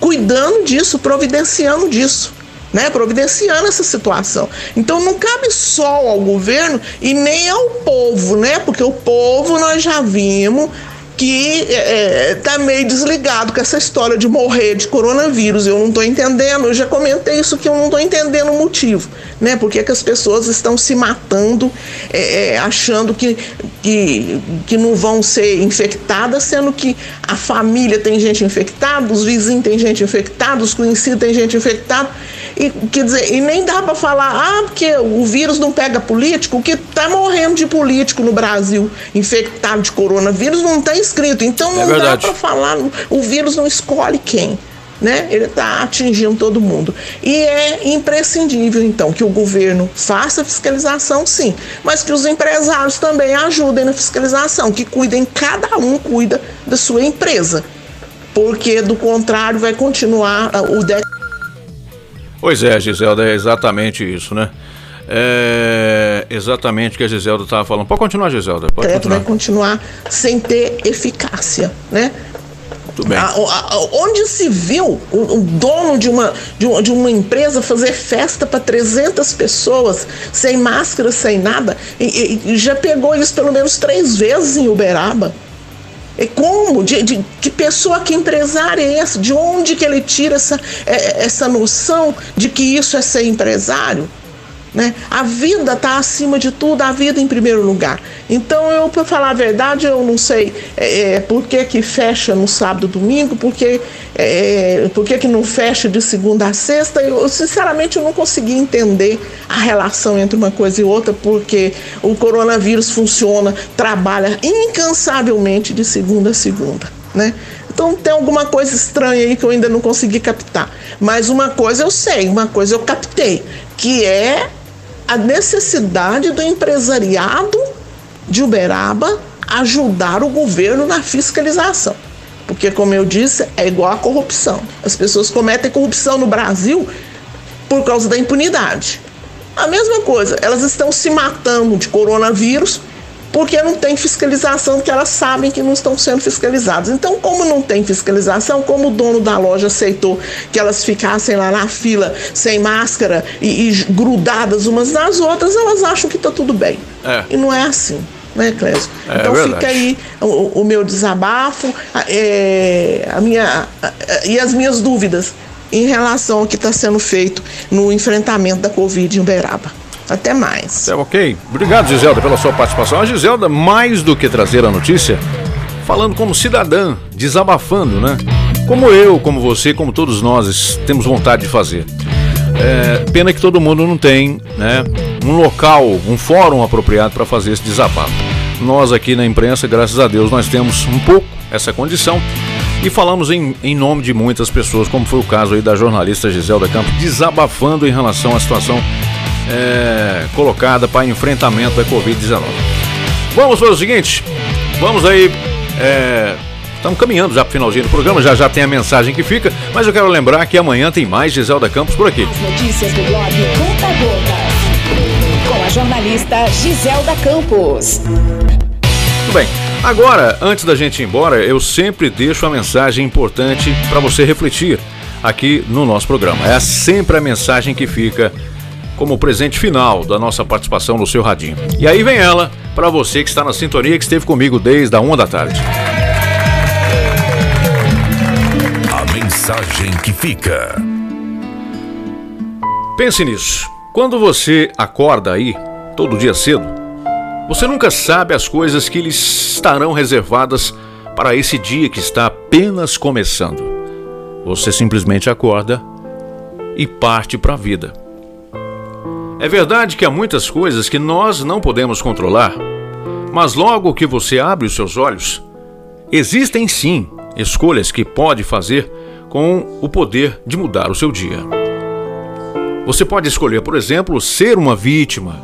cuidando disso, providenciando disso. Né, providenciando essa situação. Então não cabe só ao governo e nem ao povo, né? Porque o povo nós já vimos que é, tá meio desligado com essa história de morrer de coronavírus. Eu não estou entendendo, eu já comentei isso que eu não estou entendendo o motivo, né? Porque que as pessoas estão se matando, é, é, achando que, que, que não vão ser infectadas, sendo que a família tem gente infectada, os vizinhos tem gente infectada, os conhecidos tem gente infectada. E, quer dizer, e nem dá para falar, ah, porque o vírus não pega político, o que tá morrendo de político no Brasil, infectado de coronavírus, não tá escrito. Então não dá verdade. para falar, o vírus não escolhe quem. Né? Ele está atingindo todo mundo. E é imprescindível, então, que o governo faça fiscalização, sim, mas que os empresários também ajudem na fiscalização, que cuidem, cada um cuida da sua empresa. Porque, do contrário, vai continuar ah, o déficit. Pois é, Giselda, é exatamente isso, né? É exatamente o que a Giselda estava falando. Pode continuar, Giselda. Pode decreto vai continuar. sem ter eficácia, né? Tudo bem. A- a- onde se viu o, o dono de uma, de uma, de uma empresa fazer festa para 300 pessoas, sem máscara, sem nada, e, e- e já pegou isso pelo menos três vezes em Uberaba. E como? De, de, que pessoa, que empresário é esse? De onde que ele tira essa, é- essa noção de que isso é ser empresário? Né? A vida está acima de tudo, a vida em primeiro lugar. Então, eu, para falar a verdade, eu não sei é, é, por que, que fecha no sábado e domingo, por que, é, por que, que não fecha de segunda a sexta. Eu, sinceramente, eu não consegui entender a relação entre uma coisa e outra, porque o coronavírus funciona, trabalha incansavelmente de segunda a segunda. Né? Então tem alguma coisa estranha aí que eu ainda não consegui captar. Mas uma coisa eu sei, uma coisa eu captei, que é a necessidade do empresariado de Uberaba ajudar o governo na fiscalização. Porque, como eu disse, é igual a corrupção. As pessoas cometem corrupção no Brasil por causa da impunidade. A mesma coisa, elas estão se matando de coronavírus porque não tem fiscalização, porque elas sabem que não estão sendo fiscalizadas. Então, como não tem fiscalização, como o dono da loja aceitou que elas ficassem lá na fila sem máscara e, e grudadas umas nas outras, elas acham que está tudo bem. É. E não é assim. Né, Clésio? É então verdade. fica aí o, o meu desabafo a- é, a minha, a- a- e as minhas dúvidas em relação ao que está sendo feito no enfrentamento da Covid em Uberaba. Até mais. É ok? Obrigado, Giselda, pela sua participação. A Giselda, mais do que trazer a notícia, falando como cidadã, desabafando, né? Como eu, como você, como todos nós temos vontade de fazer. É, pena que todo mundo não tem, né? Um local, um fórum apropriado para fazer esse desabafo. Nós aqui na imprensa, graças a Deus, nós temos um pouco essa condição e falamos em, em nome de muitas pessoas, como foi o caso aí da jornalista Giselda Campos, desabafando em relação à situação é, colocada para enfrentamento da Covid-19. Vamos fazer o seguinte, vamos aí, é, estamos caminhando já para o finalzinho do programa, já já tem a mensagem que fica, mas eu quero lembrar que amanhã tem mais Giselda Campos por aqui. As notícias do blog Conta. Com a jornalista Giselda Campos. Tudo bem. Agora, antes da gente ir embora, eu sempre deixo uma mensagem importante para você refletir aqui no nosso programa. É sempre a mensagem que fica como presente final da nossa participação no seu radinho. E aí vem ela para você que está na sintonia que esteve comigo desde a uma da tarde. A mensagem que fica. Pense nisso. Quando você acorda aí, todo dia cedo, você nunca sabe as coisas que lhe estarão reservadas para esse dia que está apenas começando. Você simplesmente acorda e parte para a vida. É verdade que há muitas coisas que nós não podemos controlar, mas logo que você abre os seus olhos, existem sim escolhas que pode fazer com o poder de mudar o seu dia. Você pode escolher, por exemplo, ser uma vítima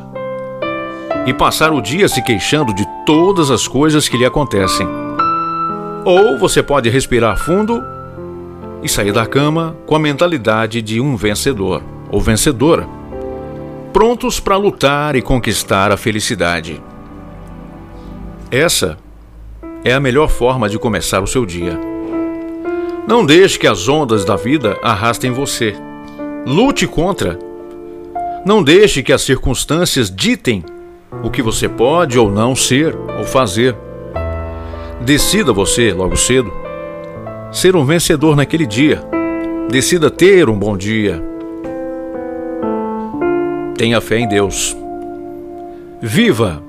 e passar o dia se queixando de todas as coisas que lhe acontecem. Ou você pode respirar fundo e sair da cama com a mentalidade de um vencedor ou vencedora, prontos para lutar e conquistar a felicidade. Essa é a melhor forma de começar o seu dia. Não deixe que as ondas da vida arrastem você. Lute contra. Não deixe que as circunstâncias ditem o que você pode ou não ser ou fazer. Decida você, logo cedo, ser um vencedor naquele dia. Decida ter um bom dia. Tenha fé em Deus. Viva!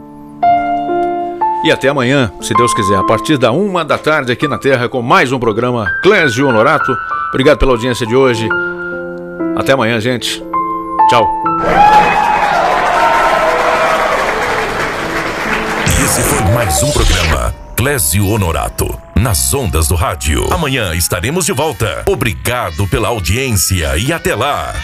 E até amanhã, se Deus quiser, a partir da uma da tarde aqui na Terra com mais um programa Clésio Honorato. Obrigado pela audiência de hoje. Até amanhã, gente. Tchau. Esse foi mais um programa Clésio Honorato. Nas ondas do rádio. Amanhã estaremos de volta. Obrigado pela audiência e até lá.